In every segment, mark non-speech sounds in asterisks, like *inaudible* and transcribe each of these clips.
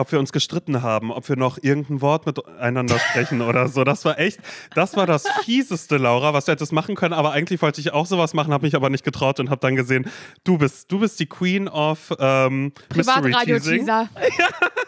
ob wir uns gestritten haben, ob wir noch irgendein Wort miteinander sprechen oder so. Das war echt, das war das fieseste, Laura, was du hättest machen können. Aber eigentlich wollte ich auch sowas machen, habe mich aber nicht getraut und habe dann gesehen, du bist, du bist die Queen of ähm, Mystery Teasing. Ja,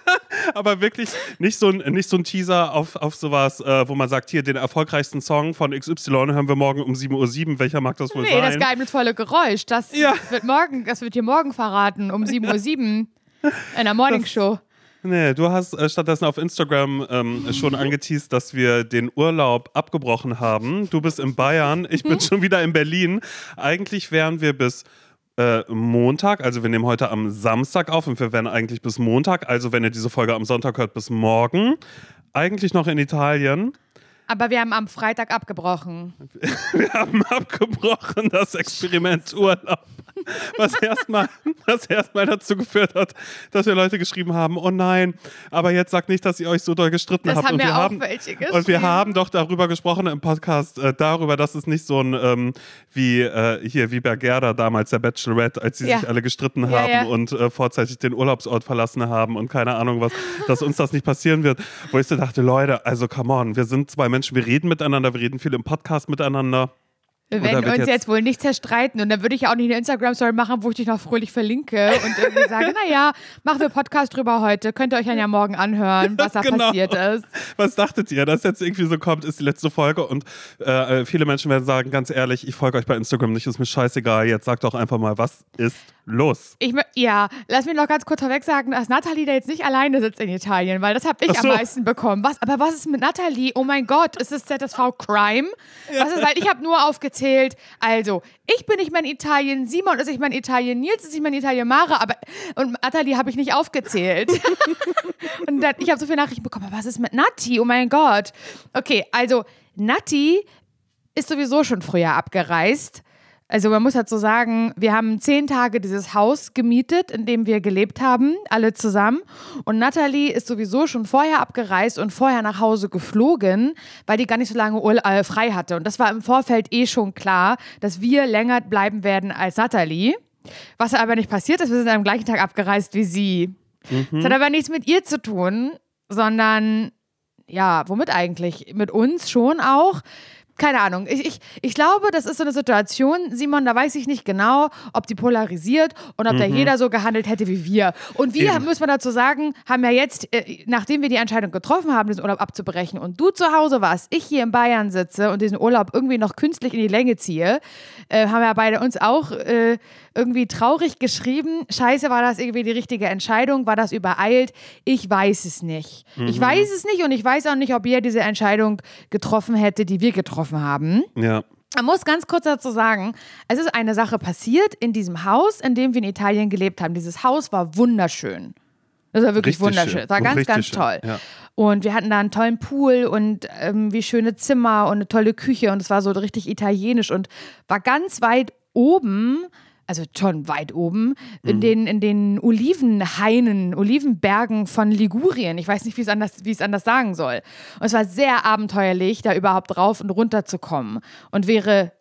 *laughs* aber wirklich nicht so ein, nicht so ein Teaser auf, auf sowas, äh, wo man sagt, hier den erfolgreichsten Song von XY hören wir morgen um 7.07 Uhr. Welcher mag das wohl nee, sein? Nee, das geheimnisvolle Geräusch, das ja. wird morgen, das wird dir morgen verraten um 7.07 Uhr *laughs* in der Morningshow. Nee, du hast äh, stattdessen auf Instagram ähm, schon angeteased, dass wir den Urlaub abgebrochen haben. Du bist in Bayern, ich bin mhm. schon wieder in Berlin. Eigentlich wären wir bis äh, Montag, also wir nehmen heute am Samstag auf und wir werden eigentlich bis Montag, also wenn ihr diese Folge am Sonntag hört, bis morgen, eigentlich noch in Italien. Aber wir haben am Freitag abgebrochen. *laughs* Wir haben abgebrochen, das Experiment Urlaub. Was erstmal erst dazu geführt hat, dass wir Leute geschrieben haben: Oh nein, aber jetzt sagt nicht, dass ihr euch so doll gestritten das habt. Haben und wir, wir haben, welche Und wir haben doch darüber gesprochen im Podcast, äh, darüber, dass es nicht so ein ähm, wie äh, hier, wie Bergerda damals, der Bachelorette, als sie ja. sich alle gestritten ja, haben ja. und äh, vorzeitig den Urlaubsort verlassen haben und keine Ahnung was, dass uns das nicht passieren wird. Wo ich so dachte, Leute, also come on, wir sind zwei Menschen, wir reden miteinander, wir reden viel im Podcast miteinander. Wir werden uns jetzt, jetzt, wohl nicht zerstreiten und dann würde ich auch nicht eine Instagram-Story machen, wo ich dich noch fröhlich verlinke und irgendwie sage, *laughs* naja, machen wir Podcast drüber heute, könnt ihr euch dann ja morgen anhören, was da genau. passiert ist. Was dachtet ihr, dass jetzt irgendwie so kommt, ist die letzte Folge und äh, viele Menschen werden sagen, ganz ehrlich, ich folge euch bei Instagram nicht, ist mir scheißegal, jetzt sagt doch einfach mal, was ist los? Ich, ja, lass mich noch ganz kurz vorweg sagen, dass Nathalie da jetzt nicht alleine sitzt in Italien, weil das habe ich so. am meisten bekommen. Was, aber was ist mit Nathalie? Oh mein Gott, ist es ZSV Crime? Ja. Was ist, weil ich habe nur aufgezählt, also, ich bin nicht mehr in Italien, Simon ist nicht mehr in Italien, Nils ist nicht mehr in Italien, Mara, aber und Nathalie habe ich nicht aufgezählt. *laughs* und dann, ich habe so viele Nachrichten bekommen, was ist mit Nati? Oh mein Gott. Okay, also Nati ist sowieso schon früher abgereist also man muss halt so sagen, wir haben zehn Tage dieses Haus gemietet, in dem wir gelebt haben, alle zusammen. Und Natalie ist sowieso schon vorher abgereist und vorher nach Hause geflogen, weil die gar nicht so lange äh, frei hatte. Und das war im Vorfeld eh schon klar, dass wir länger bleiben werden als Natalie. Was aber nicht passiert ist, wir sind am gleichen Tag abgereist wie sie. Mhm. Das hat aber nichts mit ihr zu tun, sondern ja, womit eigentlich? Mit uns schon auch keine Ahnung. Ich, ich, ich glaube, das ist so eine Situation, Simon, da weiß ich nicht genau, ob die polarisiert und ob mhm. da jeder so gehandelt hätte wie wir. Und wir, Eben. muss man dazu sagen, haben ja jetzt, äh, nachdem wir die Entscheidung getroffen haben, diesen Urlaub abzubrechen und du zu Hause warst, ich hier in Bayern sitze und diesen Urlaub irgendwie noch künstlich in die Länge ziehe, äh, haben ja beide uns auch äh, irgendwie traurig geschrieben. Scheiße, war das irgendwie die richtige Entscheidung? War das übereilt? Ich weiß es nicht. Mhm. Ich weiß es nicht und ich weiß auch nicht, ob ihr diese Entscheidung getroffen hätte, die wir getroffen haben. Ja. Man muss ganz kurz dazu sagen, es ist eine Sache passiert in diesem Haus, in dem wir in Italien gelebt haben. Dieses Haus war wunderschön. Das war wirklich richtig wunderschön. Das war ganz, ganz toll. Ja. Und wir hatten da einen tollen Pool und ähm, wie schöne Zimmer und eine tolle Küche und es war so richtig italienisch und war ganz weit oben also schon weit oben, in, mhm. den, in den Olivenhainen, Olivenbergen von Ligurien. Ich weiß nicht, wie es anders, wie es anders sagen soll. Und es war sehr abenteuerlich, da überhaupt drauf und runter zu kommen. Und wäre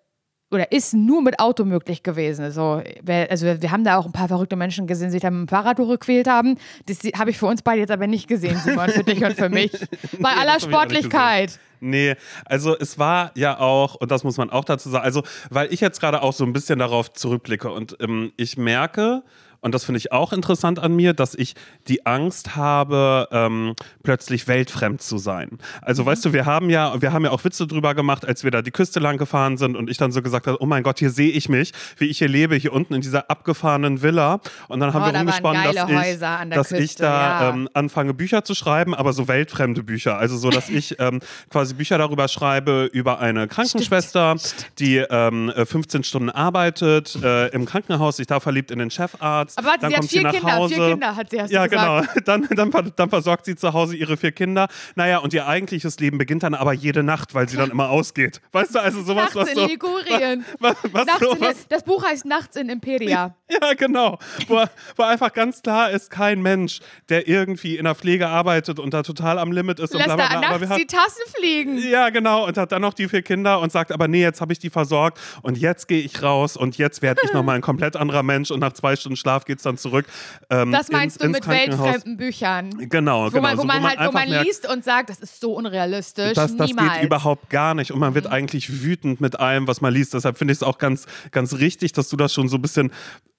oder ist nur mit Auto möglich gewesen. Also, also wir haben da auch ein paar verrückte Menschen gesehen, die sich da mit dem Fahrrad durchgequält haben. Das habe ich für uns beide jetzt aber nicht gesehen, Simon, für dich und für *laughs* mich. Bei aller Sportlichkeit. Nee, also es war ja auch, und das muss man auch dazu sagen, also weil ich jetzt gerade auch so ein bisschen darauf zurückblicke und ähm, ich merke, und das finde ich auch interessant an mir, dass ich die Angst habe, ähm, plötzlich weltfremd zu sein. Also, mhm. weißt du, wir haben ja, wir haben ja auch Witze drüber gemacht, als wir da die Küste lang gefahren sind und ich dann so gesagt habe, oh mein Gott, hier sehe ich mich, wie ich hier lebe, hier unten in dieser abgefahrenen Villa. Und dann haben oh, wir da rumgesponnen, dass ich, dass Küste, ich da ja. ähm, anfange, Bücher zu schreiben, aber so weltfremde Bücher. Also so, dass ich ähm, quasi Bücher darüber schreibe, über eine Krankenschwester, Stimmt. die ähm, 15 Stunden arbeitet äh, im Krankenhaus, sich da verliebt in den Chefarzt Arzt. Aber warte, dann sie kommt hat vier sie nach Kinder, Hause. vier Kinder hat sie erst Ja, gesagt. genau. *laughs* Dann, dann, dann versorgt sie zu Hause ihre vier Kinder. Naja, und ihr eigentliches Leben beginnt dann aber jede Nacht, weil sie dann immer ausgeht. Weißt du, also sowas, Nachts was in so. Ligurien. *laughs* Was, was, Nachts so, in, das Buch heißt Nachts in Imperia. Ja, genau. Wo, wo einfach ganz klar ist, kein Mensch, der irgendwie in der Pflege arbeitet und da total am Limit ist Lässt und bla bla bla. nachts die Tassen fliegen. Ja, genau. Und hat dann noch die vier Kinder und sagt, aber nee, jetzt habe ich die versorgt und jetzt gehe ich raus und jetzt werde ich nochmal *laughs* ein komplett anderer Mensch und nach zwei Stunden Schlaf Schlaf geht es dann zurück. Ähm, das meinst ins, du mit weltfremden Büchern? Genau, wo genau. Man, wo, so, wo man halt, wo man merkt, liest und sagt, das ist so unrealistisch. Das, das Niemals. geht überhaupt gar nicht. Und man wird mhm. eigentlich wütend mit allem, was man liest. Deshalb finde ich es auch ganz, ganz richtig, dass du das schon so ein bisschen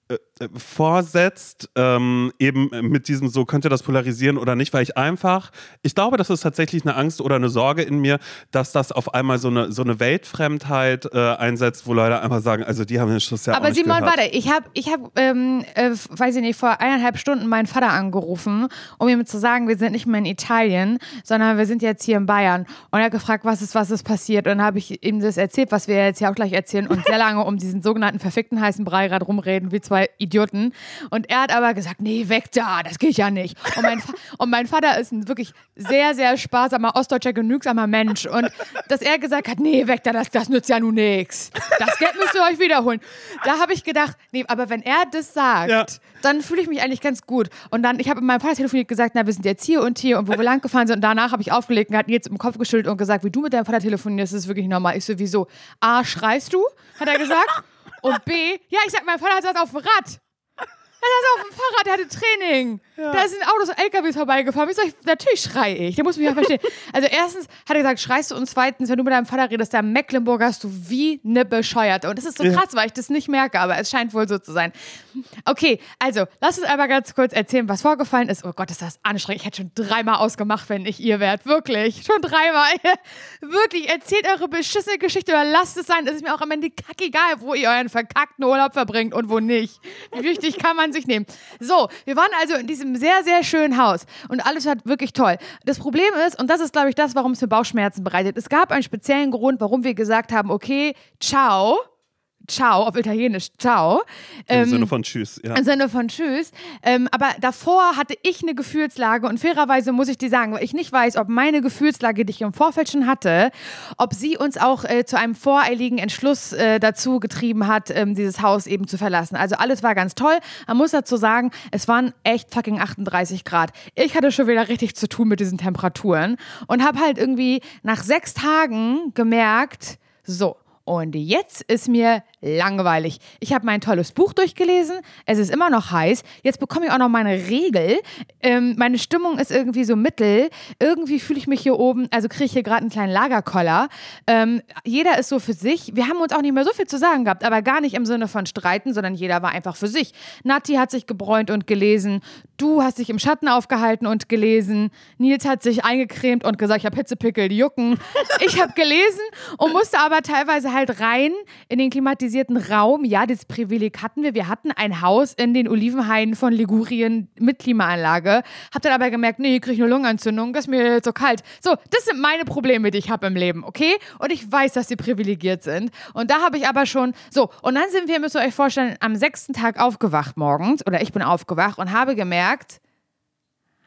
äh, vorsetzt, ähm, eben mit diesem so, könnte das polarisieren oder nicht, weil ich einfach, ich glaube, das ist tatsächlich eine Angst oder eine Sorge in mir, dass das auf einmal so eine, so eine Weltfremdheit äh, einsetzt, wo Leute einfach sagen, also die haben den Schluss ja Aber auch nicht Simon, gehört. warte, ich habe, ich hab, ähm, äh, weiß ich nicht, vor eineinhalb Stunden meinen Vater angerufen, um ihm zu sagen, wir sind nicht mehr in Italien, sondern wir sind jetzt hier in Bayern. Und er hat gefragt, was ist, was ist passiert. Und dann habe ich ihm das erzählt, was wir jetzt ja auch gleich erzählen und sehr *laughs* lange um diesen sogenannten verfickten heißen Brei gerade rumreden, wie zwei Idioten. Und er hat aber gesagt, nee, weg da, das geht ja nicht. Und mein, *laughs* und mein Vater ist ein wirklich sehr, sehr sparsamer, ostdeutscher, genügsamer Mensch. Und dass er gesagt hat, nee, weg da, das, das nützt ja nun nichts. Das Geld müsst ihr euch wiederholen. Da habe ich gedacht, nee, aber wenn er das sagt, ja. dann fühle ich mich eigentlich ganz gut. Und dann, ich habe mit meinem Vater telefoniert gesagt, na, wir sind jetzt hier und hier und wo wir lang gefahren sind. Und danach habe ich aufgelegt und hat jetzt im Kopf geschüttelt und gesagt, wie du mit deinem Vater telefonierst, ist wirklich normal. Ich sowieso. A, schreist du, hat er gesagt. Und B, ja, ich sag, mein Vater hat das auf dem Rad. Er saß auf dem Fahrrad, der hatte Training. Ja. Da sind Autos und LKWs vorbeigefahren. Ich, natürlich schreie ich. Der muss mich ja verstehen. Also erstens hat er gesagt, schreist du und zweitens, wenn du mit deinem Vater redest, der Mecklenburger hast du wie eine Bescheuerte. Und das ist so krass, weil ich das nicht merke, aber es scheint wohl so zu sein. Okay, also lass uns einmal ganz kurz erzählen, was vorgefallen ist. Oh Gott, ist das anstrengend. Ich hätte schon dreimal ausgemacht, wenn ich ihr wärt. Wirklich. Schon dreimal. *laughs* Wirklich. Erzählt eure beschissene Geschichte oder lasst es sein. Es ist mir auch am Ende kackegal, wo ihr euren verkackten Urlaub verbringt und wo nicht. Wie wichtig kann man sich nehmen. So, wir waren also in diesem sehr, sehr schönen Haus und alles war wirklich toll. Das Problem ist, und das ist, glaube ich, das, warum es mir Bauchschmerzen bereitet, es gab einen speziellen Grund, warum wir gesagt haben, okay, ciao Ciao, auf Italienisch Ciao. Im ähm, Sinne von Tschüss, ja. Im Sinne von Tschüss. Ähm, aber davor hatte ich eine Gefühlslage und fairerweise muss ich dir sagen, weil ich nicht weiß, ob meine Gefühlslage, die ich im Vorfeld schon hatte, ob sie uns auch äh, zu einem voreiligen Entschluss äh, dazu getrieben hat, ähm, dieses Haus eben zu verlassen. Also alles war ganz toll. Man muss dazu sagen, es waren echt fucking 38 Grad. Ich hatte schon wieder richtig zu tun mit diesen Temperaturen und habe halt irgendwie nach sechs Tagen gemerkt, so, und jetzt ist mir langweilig. Ich habe mein tolles Buch durchgelesen. Es ist immer noch heiß. Jetzt bekomme ich auch noch meine Regel. Ähm, meine Stimmung ist irgendwie so mittel. Irgendwie fühle ich mich hier oben, also kriege ich hier gerade einen kleinen Lagerkoller. Ähm, jeder ist so für sich. Wir haben uns auch nicht mehr so viel zu sagen gehabt, aber gar nicht im Sinne von streiten, sondern jeder war einfach für sich. Nati hat sich gebräunt und gelesen. Du hast dich im Schatten aufgehalten und gelesen. Nils hat sich eingecremt und gesagt, ich habe Hitzepickel, die jucken. Ich habe gelesen und musste aber teilweise halt rein in den klimatisierten Raum. Ja, das Privileg hatten wir. Wir hatten ein Haus in den Olivenhainen von Ligurien mit Klimaanlage. Hab dann aber gemerkt, nee, ich kriege eine Lungenentzündung, das ist mir so kalt. So, das sind meine Probleme, die ich habe im Leben, okay? Und ich weiß, dass sie privilegiert sind. Und da habe ich aber schon, so, und dann sind wir, müsst ihr euch vorstellen, am sechsten Tag aufgewacht morgens, oder ich bin aufgewacht und habe gemerkt,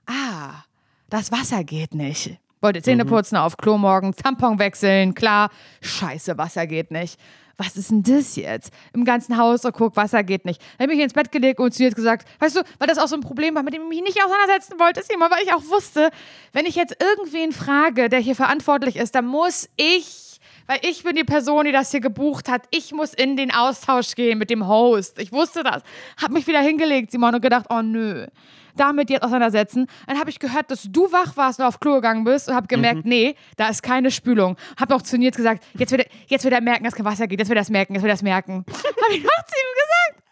ah, das Wasser geht nicht. Wollte Zähne mhm. putzen, auf Klo morgen, Tampon wechseln, klar. Scheiße, Wasser geht nicht. Was ist denn das jetzt? Im ganzen Haus, oh, guck, Wasser geht nicht. Dann habe ich mich ins Bett gelegt und sie hat gesagt, weißt du, weil das auch so ein Problem war, mit dem ich mich nicht auseinandersetzen wollte, ist immer, weil ich auch wusste, wenn ich jetzt irgendwen frage, der hier verantwortlich ist, dann muss ich weil ich bin die Person, die das hier gebucht hat. Ich muss in den Austausch gehen mit dem Host. Ich wusste das. Hab mich wieder hingelegt, Simon, und gedacht, oh nö damit jetzt auseinandersetzen. Dann habe ich gehört, dass du wach warst und auf Klo gegangen bist und habe gemerkt, mhm. nee, da ist keine Spülung. Habe auch zu Nils gesagt, jetzt wird, er, jetzt wird er merken, dass kein Wasser geht, jetzt wird er das merken, jetzt wird er das merken. *laughs* habe ich noch zu ihm gesagt.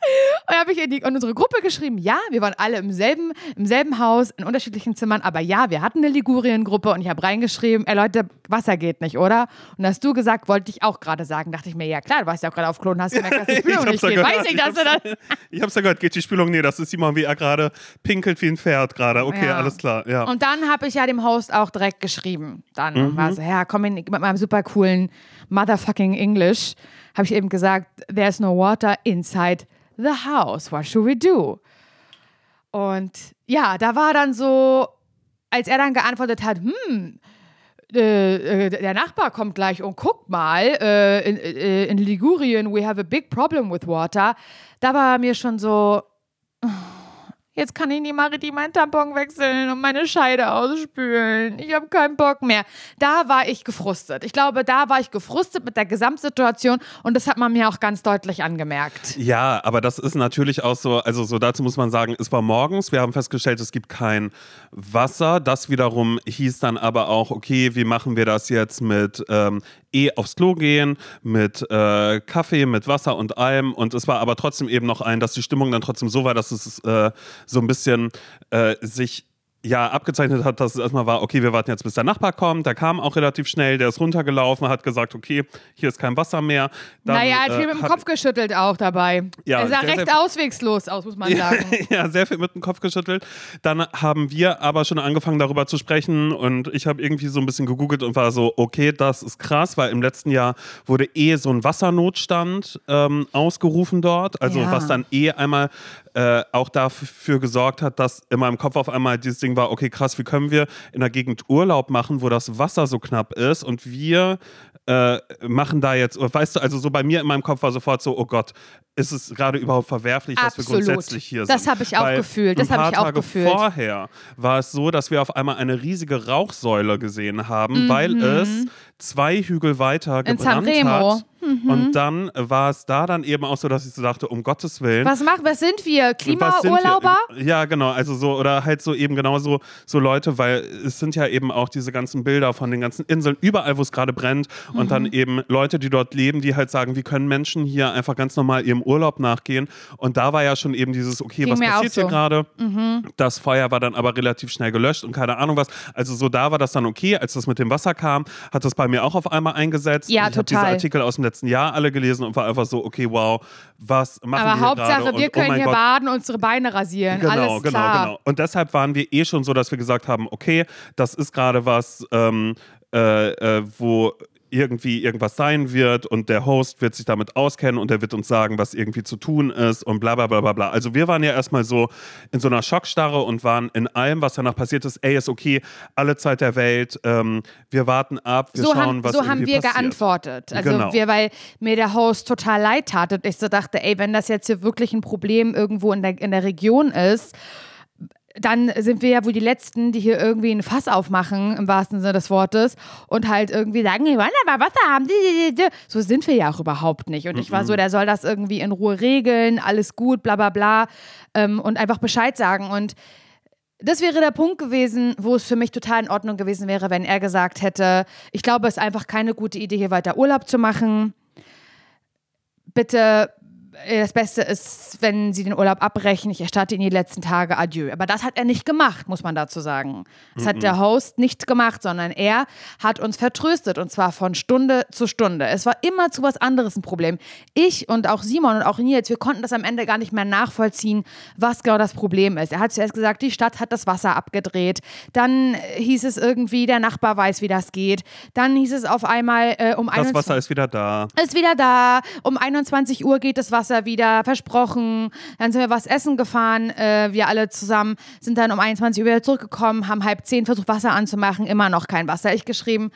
Und habe ich in, die, in, unsere Gruppe geschrieben, ja, wir waren alle im selben, im selben Haus, in unterschiedlichen Zimmern, aber ja, wir hatten eine Ligurien-Gruppe und ich habe reingeschrieben, ey Leute, Wasser geht nicht, oder? Und hast du gesagt, wollte ich auch gerade sagen. Dachte ich mir, ja klar, du warst ja auch gerade auf Klo und hast gemerkt, dass die *laughs* Spülung nicht geht. Weiß ich, dass du das... *laughs* Ich hab's ja gehört, geht die Spülung? Nee, das ist Simon, wie er gerade pinkelt wie ein Pferd gerade. Okay, ja. alles klar, ja. Und dann habe ich ja dem Host auch direkt geschrieben. Dann mhm. war so, ja, komm in, mit meinem super coolen Motherfucking English, habe ich eben gesagt, there's no water inside the house. What should we do? Und ja, da war dann so, als er dann geantwortet hat, hm, äh, äh, der Nachbar kommt gleich und guckt mal, äh, in, äh, in, Ligurien, we have a big problem with water. Da war mir schon so, Jetzt kann ich nicht mal richtig meinen Tampon wechseln und meine Scheide ausspülen. Ich habe keinen Bock mehr. Da war ich gefrustet. Ich glaube, da war ich gefrustet mit der Gesamtsituation und das hat man mir auch ganz deutlich angemerkt. Ja, aber das ist natürlich auch so, also so dazu muss man sagen, es war morgens, wir haben festgestellt, es gibt kein Wasser. Das wiederum hieß dann aber auch, okay, wie machen wir das jetzt mit ähm, eh aufs Klo gehen, mit äh, Kaffee, mit Wasser und allem. Und es war aber trotzdem eben noch ein, dass die Stimmung dann trotzdem so war, dass es äh, so ein bisschen äh, sich ja abgezeichnet hat, dass es erstmal war, okay, wir warten jetzt, bis der Nachbar kommt. Der kam auch relativ schnell, der ist runtergelaufen, hat gesagt, okay, hier ist kein Wasser mehr. Dann, naja, er hat viel äh, mit dem Kopf geschüttelt auch dabei. Ja, er sah sehr, recht sehr, auswegslos aus, muss man sagen. *laughs* ja, sehr viel mit dem Kopf geschüttelt. Dann haben wir aber schon angefangen, darüber zu sprechen und ich habe irgendwie so ein bisschen gegoogelt und war so, okay, das ist krass, weil im letzten Jahr wurde eh so ein Wassernotstand ähm, ausgerufen dort, also ja. was dann eh einmal äh, auch dafür gesorgt hat, dass in meinem Kopf auf einmal dieses Ding war, okay, krass, wie können wir in der Gegend Urlaub machen, wo das Wasser so knapp ist und wir äh, machen da jetzt, weißt du, also so bei mir in meinem Kopf war sofort so, oh Gott, ist es gerade überhaupt verwerflich, Absolut. dass wir grundsätzlich hier sind? Das habe ich auch Weil gefühlt. Das habe ich auch Tage gefühlt. Vorher war es so, dass wir auf einmal eine riesige Rauchsäule gesehen haben, mhm. weil es zwei Hügel weiter gebrannt hat. Mhm. Und dann war es da dann eben auch so, dass ich so dachte, um Gottes Willen. Was machen, was sind wir? Klimaurlauber? Ja, genau. Also so, oder halt so eben genauso so Leute, weil es sind ja eben auch diese ganzen Bilder von den ganzen Inseln, überall, wo es gerade brennt. Mhm. Und dann mhm. eben Leute, die dort leben, die halt sagen, wie können Menschen hier einfach ganz normal ihrem Urlaub nachgehen. Und da war ja schon eben dieses, okay, Ging was passiert so. hier gerade? Mhm. Das Feuer war dann aber relativ schnell gelöscht und keine Ahnung was. Also so da war das dann okay. Als das mit dem Wasser kam, hat das bei mir auch auf einmal eingesetzt. Ja, ich diese Artikel aus dem letzten Jahr alle gelesen und war einfach so, okay, wow, was machen aber wir Hauptsache, gerade? wir oh können oh hier Gott. baden und unsere Beine rasieren. Genau, Alles genau, klar. genau. Und deshalb waren wir eh schon so, dass wir gesagt haben, okay, das ist gerade was, ähm, äh, äh, wo irgendwie irgendwas sein wird und der Host wird sich damit auskennen und er wird uns sagen, was irgendwie zu tun ist und bla bla bla bla bla. Also wir waren ja erstmal so in so einer Schockstarre und waren in allem, was danach passiert ist, ey, ist okay, alle Zeit der Welt, ähm, wir warten ab, wir so schauen, haben, was So haben wir passiert. geantwortet. Also genau. wir, weil mir der Host total leid tat und ich so dachte, ey, wenn das jetzt hier wirklich ein Problem irgendwo in der, in der Region ist, dann sind wir ja wohl die Letzten, die hier irgendwie ein Fass aufmachen, im wahrsten Sinne des Wortes, und halt irgendwie sagen, wir wollen aber Wasser haben. So sind wir ja auch überhaupt nicht. Und ich war so, der soll das irgendwie in Ruhe regeln, alles gut, bla bla bla, ähm, und einfach Bescheid sagen. Und das wäre der Punkt gewesen, wo es für mich total in Ordnung gewesen wäre, wenn er gesagt hätte, ich glaube, es ist einfach keine gute Idee, hier weiter Urlaub zu machen. Bitte das Beste ist, wenn sie den Urlaub abbrechen, ich erstatte ihnen die letzten Tage Adieu. Aber das hat er nicht gemacht, muss man dazu sagen. Das mm -mm. hat der Host nicht gemacht, sondern er hat uns vertröstet und zwar von Stunde zu Stunde. Es war immer zu was anderes ein Problem. Ich und auch Simon und auch Nils, wir konnten das am Ende gar nicht mehr nachvollziehen, was genau das Problem ist. Er hat zuerst gesagt, die Stadt hat das Wasser abgedreht. Dann hieß es irgendwie, der Nachbar weiß, wie das geht. Dann hieß es auf einmal äh, um Das Wasser ist wieder da. Ist wieder da. Um 21 Uhr geht das Wasser Wasser wieder, versprochen. Dann sind wir was essen gefahren, äh, wir alle zusammen, sind dann um 21 Uhr wieder zurückgekommen, haben halb zehn versucht, Wasser anzumachen, immer noch kein Wasser. Ich geschrieben,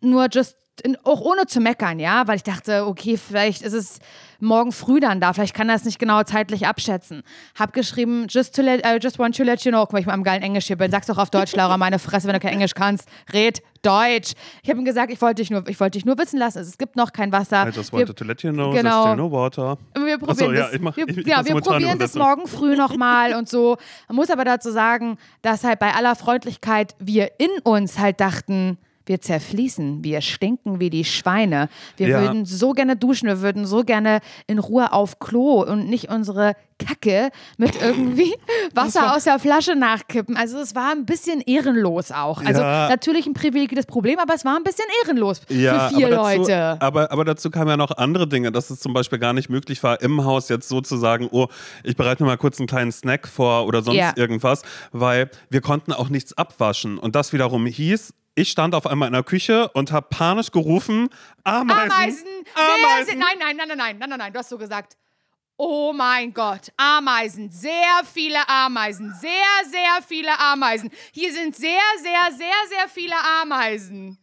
nur just auch ohne zu meckern, ja, weil ich dachte, okay, vielleicht ist es morgen früh dann da, vielleicht kann er es nicht genau zeitlich abschätzen. Hab geschrieben, just, to let, uh, just want to let you know, guck mal, ich mal im geilen Englisch hier bin, sag's doch auf Deutsch, Laura, meine Fresse, wenn du kein Englisch kannst, red Deutsch. Ich habe ihm gesagt, ich wollte dich nur, ich wollte dich nur wissen lassen, es gibt noch kein Wasser. I just wanted wir, to let you know, genau, there's still no water. Wir probieren Achso, ja, ich mach, wir, ich, ich ja, wir probieren das morgen früh nochmal und so. Man muss aber dazu sagen, dass halt bei aller Freundlichkeit wir in uns halt dachten, wir zerfließen, wir stinken wie die Schweine. Wir ja. würden so gerne duschen, wir würden so gerne in Ruhe auf Klo und nicht unsere Kacke mit irgendwie *laughs* Wasser aus der Flasche nachkippen. Also es war ein bisschen ehrenlos auch. Also ja. natürlich ein privilegiertes Problem, aber es war ein bisschen ehrenlos ja, für vier aber dazu, Leute. Aber, aber dazu kamen ja noch andere Dinge, dass es zum Beispiel gar nicht möglich war, im Haus jetzt so zu sagen, oh, ich bereite mir mal kurz einen kleinen Snack vor oder sonst ja. irgendwas, weil wir konnten auch nichts abwaschen. Und das wiederum hieß, ich stand auf einmal in der Küche und habe panisch gerufen, Ameisen, Ameisen, Ameisen. nein, nein, nein, nein, nein, nein, nein, du hast so gesagt, oh mein Gott, Ameisen, sehr viele Ameisen, sehr, sehr viele Ameisen. Hier sind sehr, sehr, sehr, sehr viele Ameisen.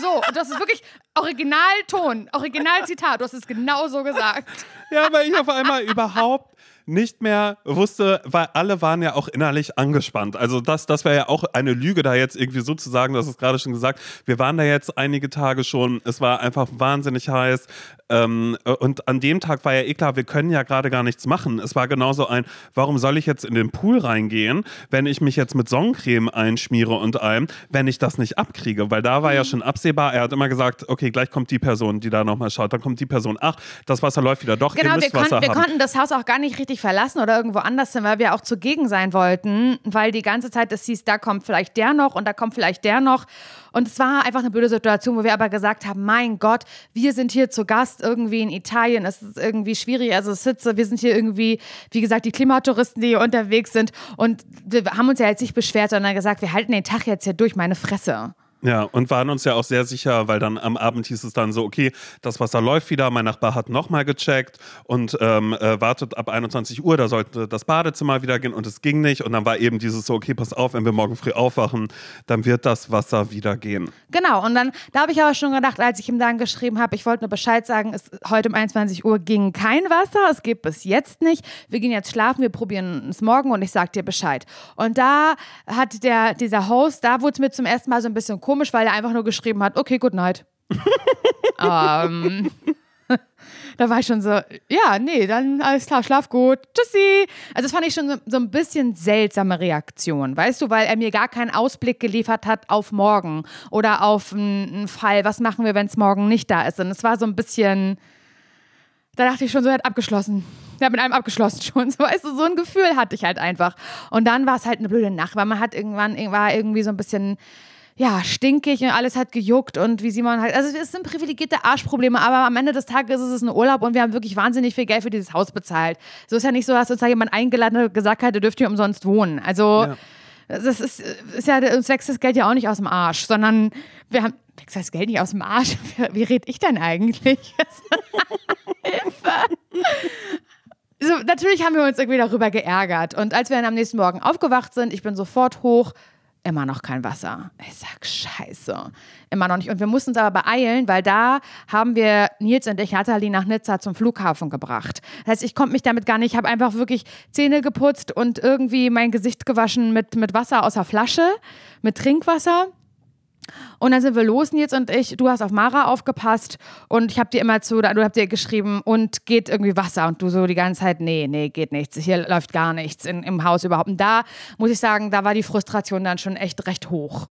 So, das ist wirklich Originalton, Originalzitat, du hast es genau so gesagt. Ja, weil ich auf einmal überhaupt nicht mehr wusste, weil alle waren ja auch innerlich angespannt. Also das, das wäre ja auch eine Lüge, da jetzt irgendwie so zu sagen, das ist gerade schon gesagt, wir waren da jetzt einige Tage schon, es war einfach wahnsinnig heiß. Ähm, und an dem Tag war ja eh klar, wir können ja gerade gar nichts machen. Es war genauso ein, warum soll ich jetzt in den Pool reingehen, wenn ich mich jetzt mit Sonnencreme einschmiere und allem, wenn ich das nicht abkriege? Weil da war ja mhm. schon absehbar, er hat immer gesagt, okay, gleich kommt die Person, die da nochmal schaut, dann kommt die Person, ach, das Wasser läuft wieder, doch, genau, wir, Wasser wir konnten das Haus auch gar nicht richtig verlassen oder irgendwo anders hin, weil wir auch zugegen sein wollten, weil die ganze Zeit es hieß, da kommt vielleicht der noch und da kommt vielleicht der noch. Und es war einfach eine blöde Situation, wo wir aber gesagt haben, mein Gott, wir sind hier zu Gast irgendwie in Italien, es ist irgendwie schwierig, also sitze, wir sind hier irgendwie, wie gesagt, die Klimatouristen, die hier unterwegs sind. Und wir haben uns ja jetzt nicht beschwert, sondern gesagt, wir halten den Tag jetzt hier durch, meine Fresse. Ja, und waren uns ja auch sehr sicher, weil dann am Abend hieß es dann so, okay, das Wasser läuft wieder, mein Nachbar hat nochmal gecheckt und ähm, äh, wartet ab 21 Uhr, da sollte das Badezimmer wieder gehen und es ging nicht. Und dann war eben dieses so, okay, pass auf, wenn wir morgen früh aufwachen, dann wird das Wasser wieder gehen. Genau, und dann, da habe ich aber schon gedacht, als ich ihm dann geschrieben habe, ich wollte nur Bescheid sagen, es, heute um 21 Uhr ging kein Wasser, es geht bis jetzt nicht. Wir gehen jetzt schlafen, wir probieren es morgen und ich sage dir Bescheid. Und da hat der, dieser Host, da wurde es mir zum ersten Mal so ein bisschen komisch komisch, weil er einfach nur geschrieben hat, okay, good night. *laughs* ähm, *laughs* da war ich schon so, ja, nee, dann alles klar, schlaf gut, tschüssi. Also das fand ich schon so, so, ein bisschen seltsame Reaktion, weißt du, weil er mir gar keinen Ausblick geliefert hat auf morgen oder auf einen Fall, was machen wir, wenn es morgen nicht da ist. Und es war so ein bisschen, da dachte ich schon so, er hat abgeschlossen. Er hat mit einem abgeschlossen *laughs* schon. So, weißt du, so ein Gefühl hatte ich halt einfach. Und dann war es halt eine blöde Nacht, weil man hat irgendwann, war irgendwie so ein bisschen ja, stinkig und alles hat gejuckt und wie Simon halt, also es sind privilegierte Arschprobleme, aber am Ende des Tages ist es ein Urlaub und wir haben wirklich wahnsinnig viel Geld für dieses Haus bezahlt. So ist ja nicht so, dass uns da jemand eingeladen hat und gesagt hat, ihr dürft hier umsonst wohnen. Also ja. das ist, ist ja, uns wächst das Geld ja auch nicht aus dem Arsch, sondern wir haben, wächst das Geld nicht aus dem Arsch? *laughs* Wie, wie red ich denn eigentlich? Hilfe! *laughs* So, natürlich haben wir uns irgendwie darüber geärgert. Und als wir dann am nächsten Morgen aufgewacht sind, ich bin sofort hoch, immer noch kein Wasser. Ich sag, scheiße. Immer noch nicht. Und wir mussten uns aber beeilen, weil da haben wir Nils und ich Nathalie nach Nizza zum Flughafen gebracht. Das heißt, ich konnte mich damit gar nicht, ich habe einfach wirklich Zähne geputzt und irgendwie mein Gesicht gewaschen mit, mit Wasser aus der Flasche, mit Trinkwasser. Und dann sind wir los, Nils und ich. Du hast auf Mara aufgepasst und ich habe dir immer zu, du hast dir geschrieben, und geht irgendwie Wasser. Und du so die ganze Zeit, nee, nee, geht nichts. Hier läuft gar nichts in, im Haus überhaupt. Und da muss ich sagen, da war die Frustration dann schon echt recht hoch.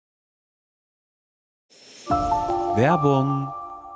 Werbung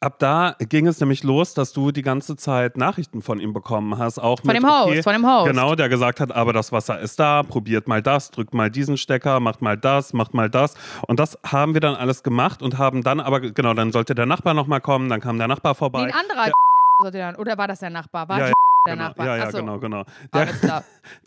Ab da ging es nämlich los, dass du die ganze Zeit Nachrichten von ihm bekommen hast. Auch von mit, dem Host, okay, von dem Host. Genau, der gesagt hat, aber das Wasser ist da, probiert mal das, drückt mal diesen Stecker, macht mal das, macht mal das. Und das haben wir dann alles gemacht und haben dann aber, genau, dann sollte der Nachbar nochmal kommen, dann kam der Nachbar vorbei. Nee, ein anderer. Der, oder war das der Nachbar? War Ja, der Genau, Nachbar? ja, ja, Ach so. genau, genau. Der,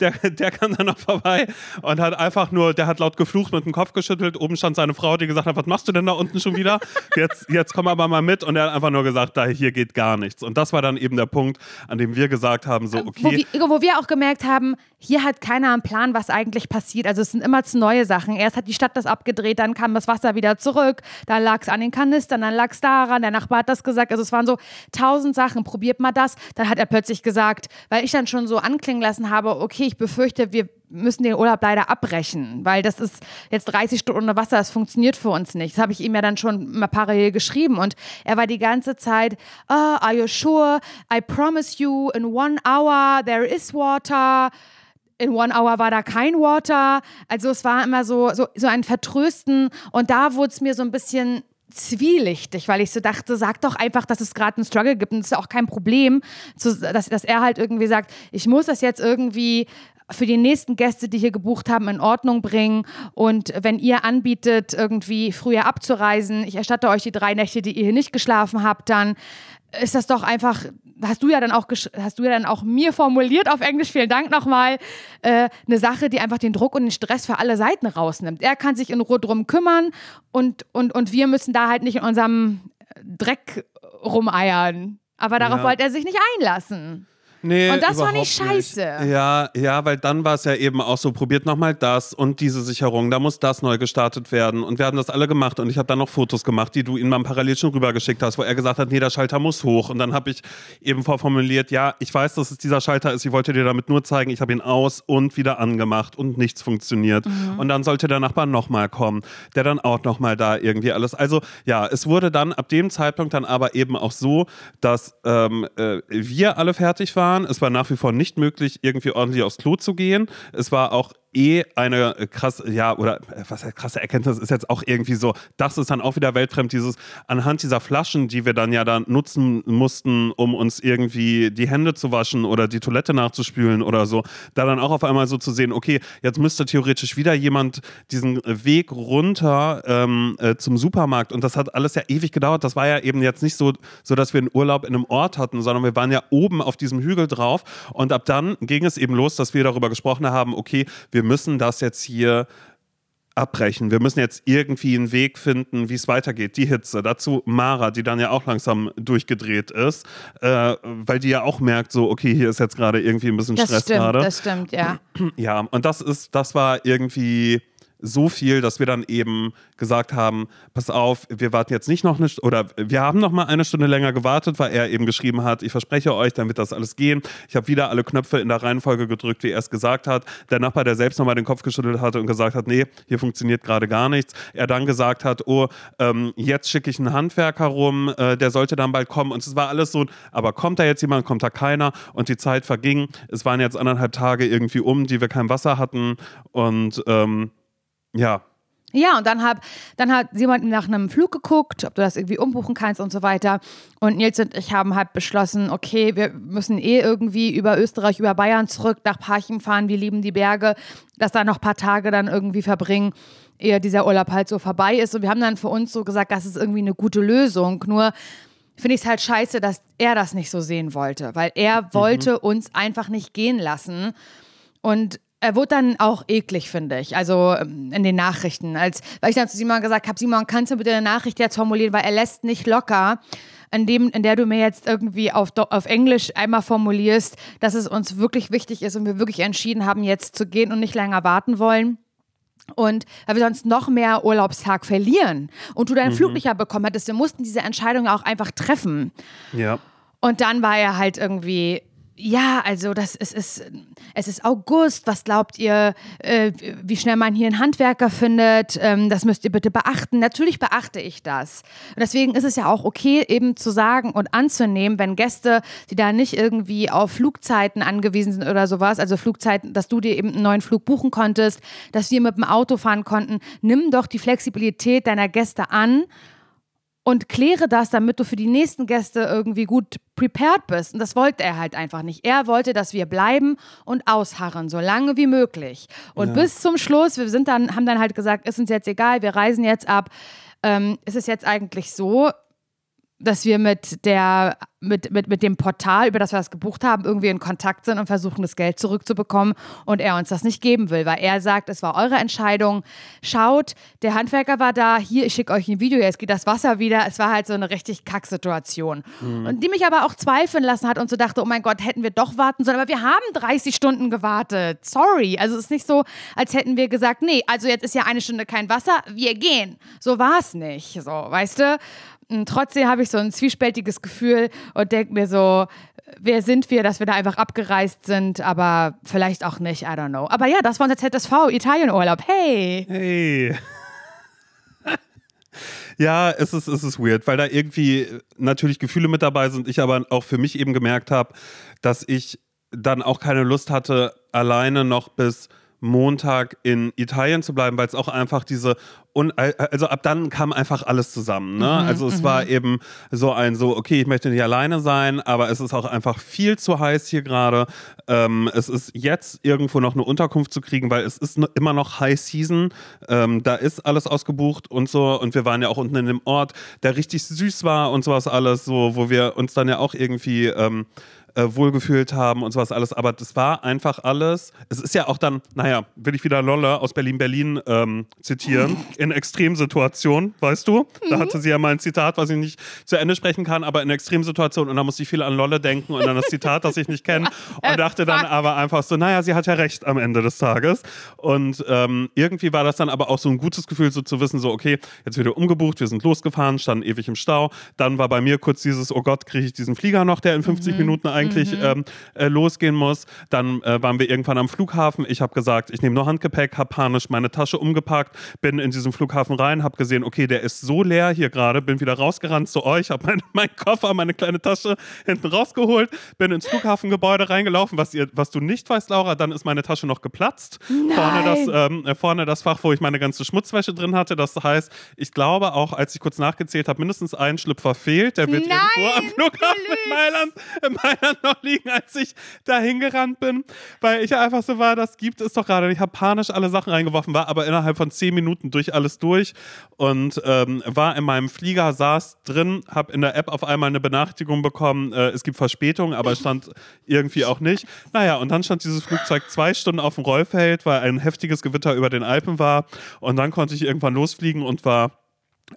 *laughs* der, der kam dann noch vorbei und hat einfach nur, der hat laut geflucht mit dem Kopf geschüttelt. Oben stand seine Frau, die gesagt hat, was machst du denn da unten schon wieder? Jetzt, jetzt komm aber mal mit. Und er hat einfach nur gesagt, da hier geht gar nichts. Und das war dann eben der Punkt, an dem wir gesagt haben, so, Wo, okay, wir, wo wir auch gemerkt haben, hier hat keiner einen Plan, was eigentlich passiert. Also es sind immer neue Sachen. Erst hat die Stadt das abgedreht, dann kam das Wasser wieder zurück, dann lag es an den Kanistern, dann lag es daran, der Nachbar hat das gesagt. Also es waren so tausend Sachen, probiert mal das. Dann hat er plötzlich gesagt, weil ich dann schon so anklingen lassen habe, okay, ich befürchte, wir müssen den Urlaub leider abbrechen, weil das ist jetzt 30 Stunden unter Wasser, das funktioniert für uns nicht. Das habe ich ihm ja dann schon mal parallel geschrieben und er war die ganze Zeit, oh, are you sure? I promise you in one hour there is water. In One Hour war da kein Water. Also es war immer so, so, so ein Vertrösten und da wurde es mir so ein bisschen zwielichtig, weil ich so dachte, sag doch einfach, dass es gerade einen Struggle gibt und es ist ja auch kein Problem, zu, dass, dass er halt irgendwie sagt, ich muss das jetzt irgendwie für die nächsten Gäste, die hier gebucht haben, in Ordnung bringen. Und wenn ihr anbietet, irgendwie früher abzureisen, ich erstatte euch die drei Nächte, die ihr hier nicht geschlafen habt, dann ist das doch einfach, hast du ja dann auch, hast du ja dann auch mir formuliert auf Englisch, vielen Dank nochmal, äh, eine Sache, die einfach den Druck und den Stress für alle Seiten rausnimmt. Er kann sich in Ruhe drum kümmern und, und, und wir müssen da halt nicht in unserem Dreck rumeiern. Aber darauf Ja. wollte er sich nicht einlassen. Nee, Und das fand ich scheiße. Nicht. Ja, ja, weil dann war es ja eben auch so, probiert nochmal das und diese Sicherung, da muss das neu gestartet werden. Und wir haben das alle gemacht und ich habe dann noch Fotos gemacht, die du ihm dann parallel schon rübergeschickt hast, wo er gesagt hat, nee, der Schalter muss hoch. Und dann habe ich eben vorformuliert, ja, ich weiß, dass es dieser Schalter ist, ich wollte dir damit nur zeigen, ich habe ihn aus und wieder angemacht und nichts funktioniert. Mhm. Und dann sollte der Nachbar nochmal kommen, der dann auch nochmal da irgendwie alles. Also ja, es wurde dann ab dem Zeitpunkt dann aber eben auch so, dass ähm, äh, wir alle fertig waren. Es war nach wie vor nicht möglich, irgendwie ordentlich aufs Klo zu gehen. Es war auch eh eine äh, krasse, ja, oder äh, was heißt krasse Erkenntnis ist jetzt auch irgendwie so, das ist dann auch wieder weltfremd, dieses anhand dieser Flaschen, die wir dann ja dann nutzen mussten, um uns irgendwie die Hände zu waschen oder die Toilette nachzuspülen oder so, da dann auch auf einmal so zu sehen, okay, jetzt müsste theoretisch wieder jemand diesen Weg runter ähm, äh, zum Supermarkt und das hat alles ja ewig gedauert. Das war ja eben jetzt nicht so, so, dass wir einen Urlaub in einem Ort hatten, sondern wir waren ja oben auf diesem Hügel drauf und ab dann ging es eben los, dass wir darüber gesprochen haben, okay, wir müssen das jetzt hier abbrechen. Wir müssen jetzt irgendwie einen Weg finden, wie es weitergeht. Die Hitze. Dazu Mara, die dann ja auch langsam durchgedreht ist, äh, weil die ja auch merkt, so, okay, hier ist jetzt gerade irgendwie ein bisschen Das Stress stimmt, gerade. das stimmt, ja. Ja, und das ist, das war irgendwie so viel, dass wir dann eben gesagt haben, pass auf, wir warten jetzt nicht noch eine St oder wir haben noch mal eine Stunde länger gewartet, weil er eben geschrieben hat, ich verspreche euch, dann wird das alles gehen. Ich habe wieder alle Knöpfe in der Reihenfolge gedrückt, wie er es gesagt hat. Der Nachbar, der selbst noch mal den Kopf geschüttelt hatte und gesagt hat, nee, hier funktioniert gerade gar nichts. Er dann gesagt hat, oh, ähm, jetzt schicke ich einen Handwerker rum, äh, der sollte dann bald kommen. Und es war alles so, aber kommt da jetzt jemand, kommt da keiner? Und die Zeit verging. Es waren jetzt anderthalb Tage irgendwie um, die wir kein Wasser hatten und ähm, ja, Ja, und dann, hab, dann hat jemand nach einem Flug geguckt, ob du das irgendwie umbuchen kannst und so weiter. Und Nils und ich haben halt beschlossen, okay, wir müssen eh irgendwie über Österreich, über Bayern zurück nach Parchim fahren. Wir lieben die Berge, dass da noch ein paar Tage dann irgendwie verbringen, ehe dieser Urlaub halt so vorbei ist. Und wir haben dann für uns so gesagt, das ist irgendwie eine gute Lösung. Nur finde ich es halt scheiße, dass er das nicht so sehen wollte, weil er wollte uns einfach nicht gehen lassen. Und er wurde dann auch eklig, finde ich. Also ähm, in den Nachrichten. Als, weil ich dann zu Simon gesagt habe, Simon, kannst du bitte eine Nachricht jetzt formulieren, weil er lässt nicht locker, in, dem, in der du mir jetzt irgendwie auf, auf Englisch einmal formulierst, dass es uns wirklich wichtig ist und wir wirklich entschieden haben, jetzt zu gehen und nicht länger warten wollen. Und weil wir sonst noch mehr Urlaubstag verlieren und du deinen Flug nicht mehr bekommen hättest, wir mussten diese Entscheidung auch einfach treffen. ja. Und dann war er halt irgendwie, ja, also das es ist, es ist August, was glaubt ihr, äh, wie schnell man hier einen Handwerker findet? Ähm, das müsst ihr bitte beachten. Natürlich beachte ich das. Und deswegen ist es ja auch okay, eben zu sagen und anzunehmen, wenn Gäste, die da nicht irgendwie auf Flugzeiten angewiesen sind oder sowas, also Flugzeiten, dass du dir eben einen neuen Flug buchen konntest, dass wir mit dem Auto fahren konnten, nimm doch die Flexibilität deiner Gäste an und kläre das, damit du für die nächsten Gäste irgendwie gut prepared bist. Und das wollte er halt einfach nicht. Er wollte, dass wir bleiben und ausharren, so lange wie möglich. Und ja. bis zum Schluss, wir sind dann, haben dann halt gesagt, ist uns jetzt egal, wir reisen jetzt ab. Ähm, ist es jetzt eigentlich so, dass wir mit der mit, mit, mit dem Portal, über das wir das gebucht haben, irgendwie in Kontakt sind und versuchen, das Geld zurückzubekommen und er uns das nicht geben will, weil er sagt, es war eure Entscheidung. Schaut, der Handwerker war da, hier, ich schicke euch ein Video, jetzt geht das Wasser wieder. Es war halt so eine richtig Kacksituation. Mhm. Und die mich aber auch zweifeln lassen hat und so dachte, oh mein Gott, hätten wir doch warten sollen, aber wir haben 30 Stunden gewartet. Sorry. Also es ist nicht so, als hätten wir gesagt, nee, also jetzt ist ja eine Stunde kein Wasser, wir gehen. So war es nicht. So, weißt du? Trotzdem habe ich so ein zwiespältiges Gefühl und denke mir so, wer sind wir, dass wir da einfach abgereist sind, aber vielleicht auch nicht, I don't know. Aber ja, das war unser ZSV, Italienurlaub. Hey! Hey! *laughs* ja, es ist, es ist weird, weil da irgendwie natürlich Gefühle mit dabei sind. Ich aber auch für mich eben gemerkt habe, dass ich dann auch keine Lust hatte, alleine noch bis Montag in Italien zu bleiben, weil es auch einfach diese und also ab dann kam einfach alles zusammen. Ne? Mhm, also es war mhm. eben so ein so, okay, ich möchte nicht alleine sein, aber es ist auch einfach viel zu heiß hier gerade. Ähm, es ist jetzt irgendwo noch eine Unterkunft zu kriegen, weil es ist immer noch High Season. Ähm, da ist alles ausgebucht und so. Und wir waren ja auch unten in dem Ort, der richtig süß war und sowas alles, so, wo wir uns dann ja auch irgendwie ähm, äh, wohlgefühlt haben und sowas alles. Aber das war einfach alles. Es ist ja auch dann, naja, will ich wieder Lolle aus Berlin-Berlin ähm, zitieren. In Extremsituationen, weißt du? Da hatte sie ja mal ein Zitat, was ich nicht zu Ende sprechen kann, aber in Extremsituationen. Und da musste ich viel an Lolle denken und an das Zitat, das ich nicht kenne. *laughs* Und dachte dann aber einfach so, naja, sie hat ja recht am Ende des Tages. Und ähm, irgendwie war das dann aber auch so ein gutes Gefühl, so zu wissen, so, okay, jetzt wieder umgebucht, wir sind losgefahren, standen ewig im Stau. Dann war bei mir kurz dieses, oh Gott, kriege ich diesen Flieger noch, der in 50 mhm. Minuten eigentlich eigentlich mhm. ähm, äh, losgehen muss. Dann äh, waren wir irgendwann am Flughafen. Ich habe gesagt, ich nehme nur Handgepäck, habe panisch meine Tasche umgepackt, bin in diesen Flughafen rein, habe gesehen, okay, der ist so leer hier gerade, bin wieder rausgerannt zu euch, habe *laughs* meinen mein Koffer, meine kleine Tasche hinten rausgeholt, bin ins Flughafengebäude reingelaufen. Was, ihr, was du nicht weißt, Laura, dann ist meine Tasche noch geplatzt. Vorne das, ähm, äh, vorne das Fach, wo ich meine ganze Schmutzwäsche drin hatte. Das heißt, ich glaube auch, als ich kurz nachgezählt habe, mindestens ein Schlüpfer fehlt. Der wird Nein, irgendwo am Flughafen in Mailand, in Mailand *laughs* noch liegen, als ich da hingerannt bin, weil ich einfach so war, das gibt es doch gerade. Ich habe panisch alle Sachen reingeworfen, war aber innerhalb von zehn Minuten durch alles durch und ähm, war in meinem Flieger, saß drin, habe in der App auf einmal eine Benachrichtigung bekommen, äh, es gibt Verspätung, aber es stand irgendwie auch nicht. Naja, und dann stand dieses Flugzeug zwei Stunden auf dem Rollfeld, weil ein heftiges Gewitter über den Alpen war und dann konnte ich irgendwann losfliegen und war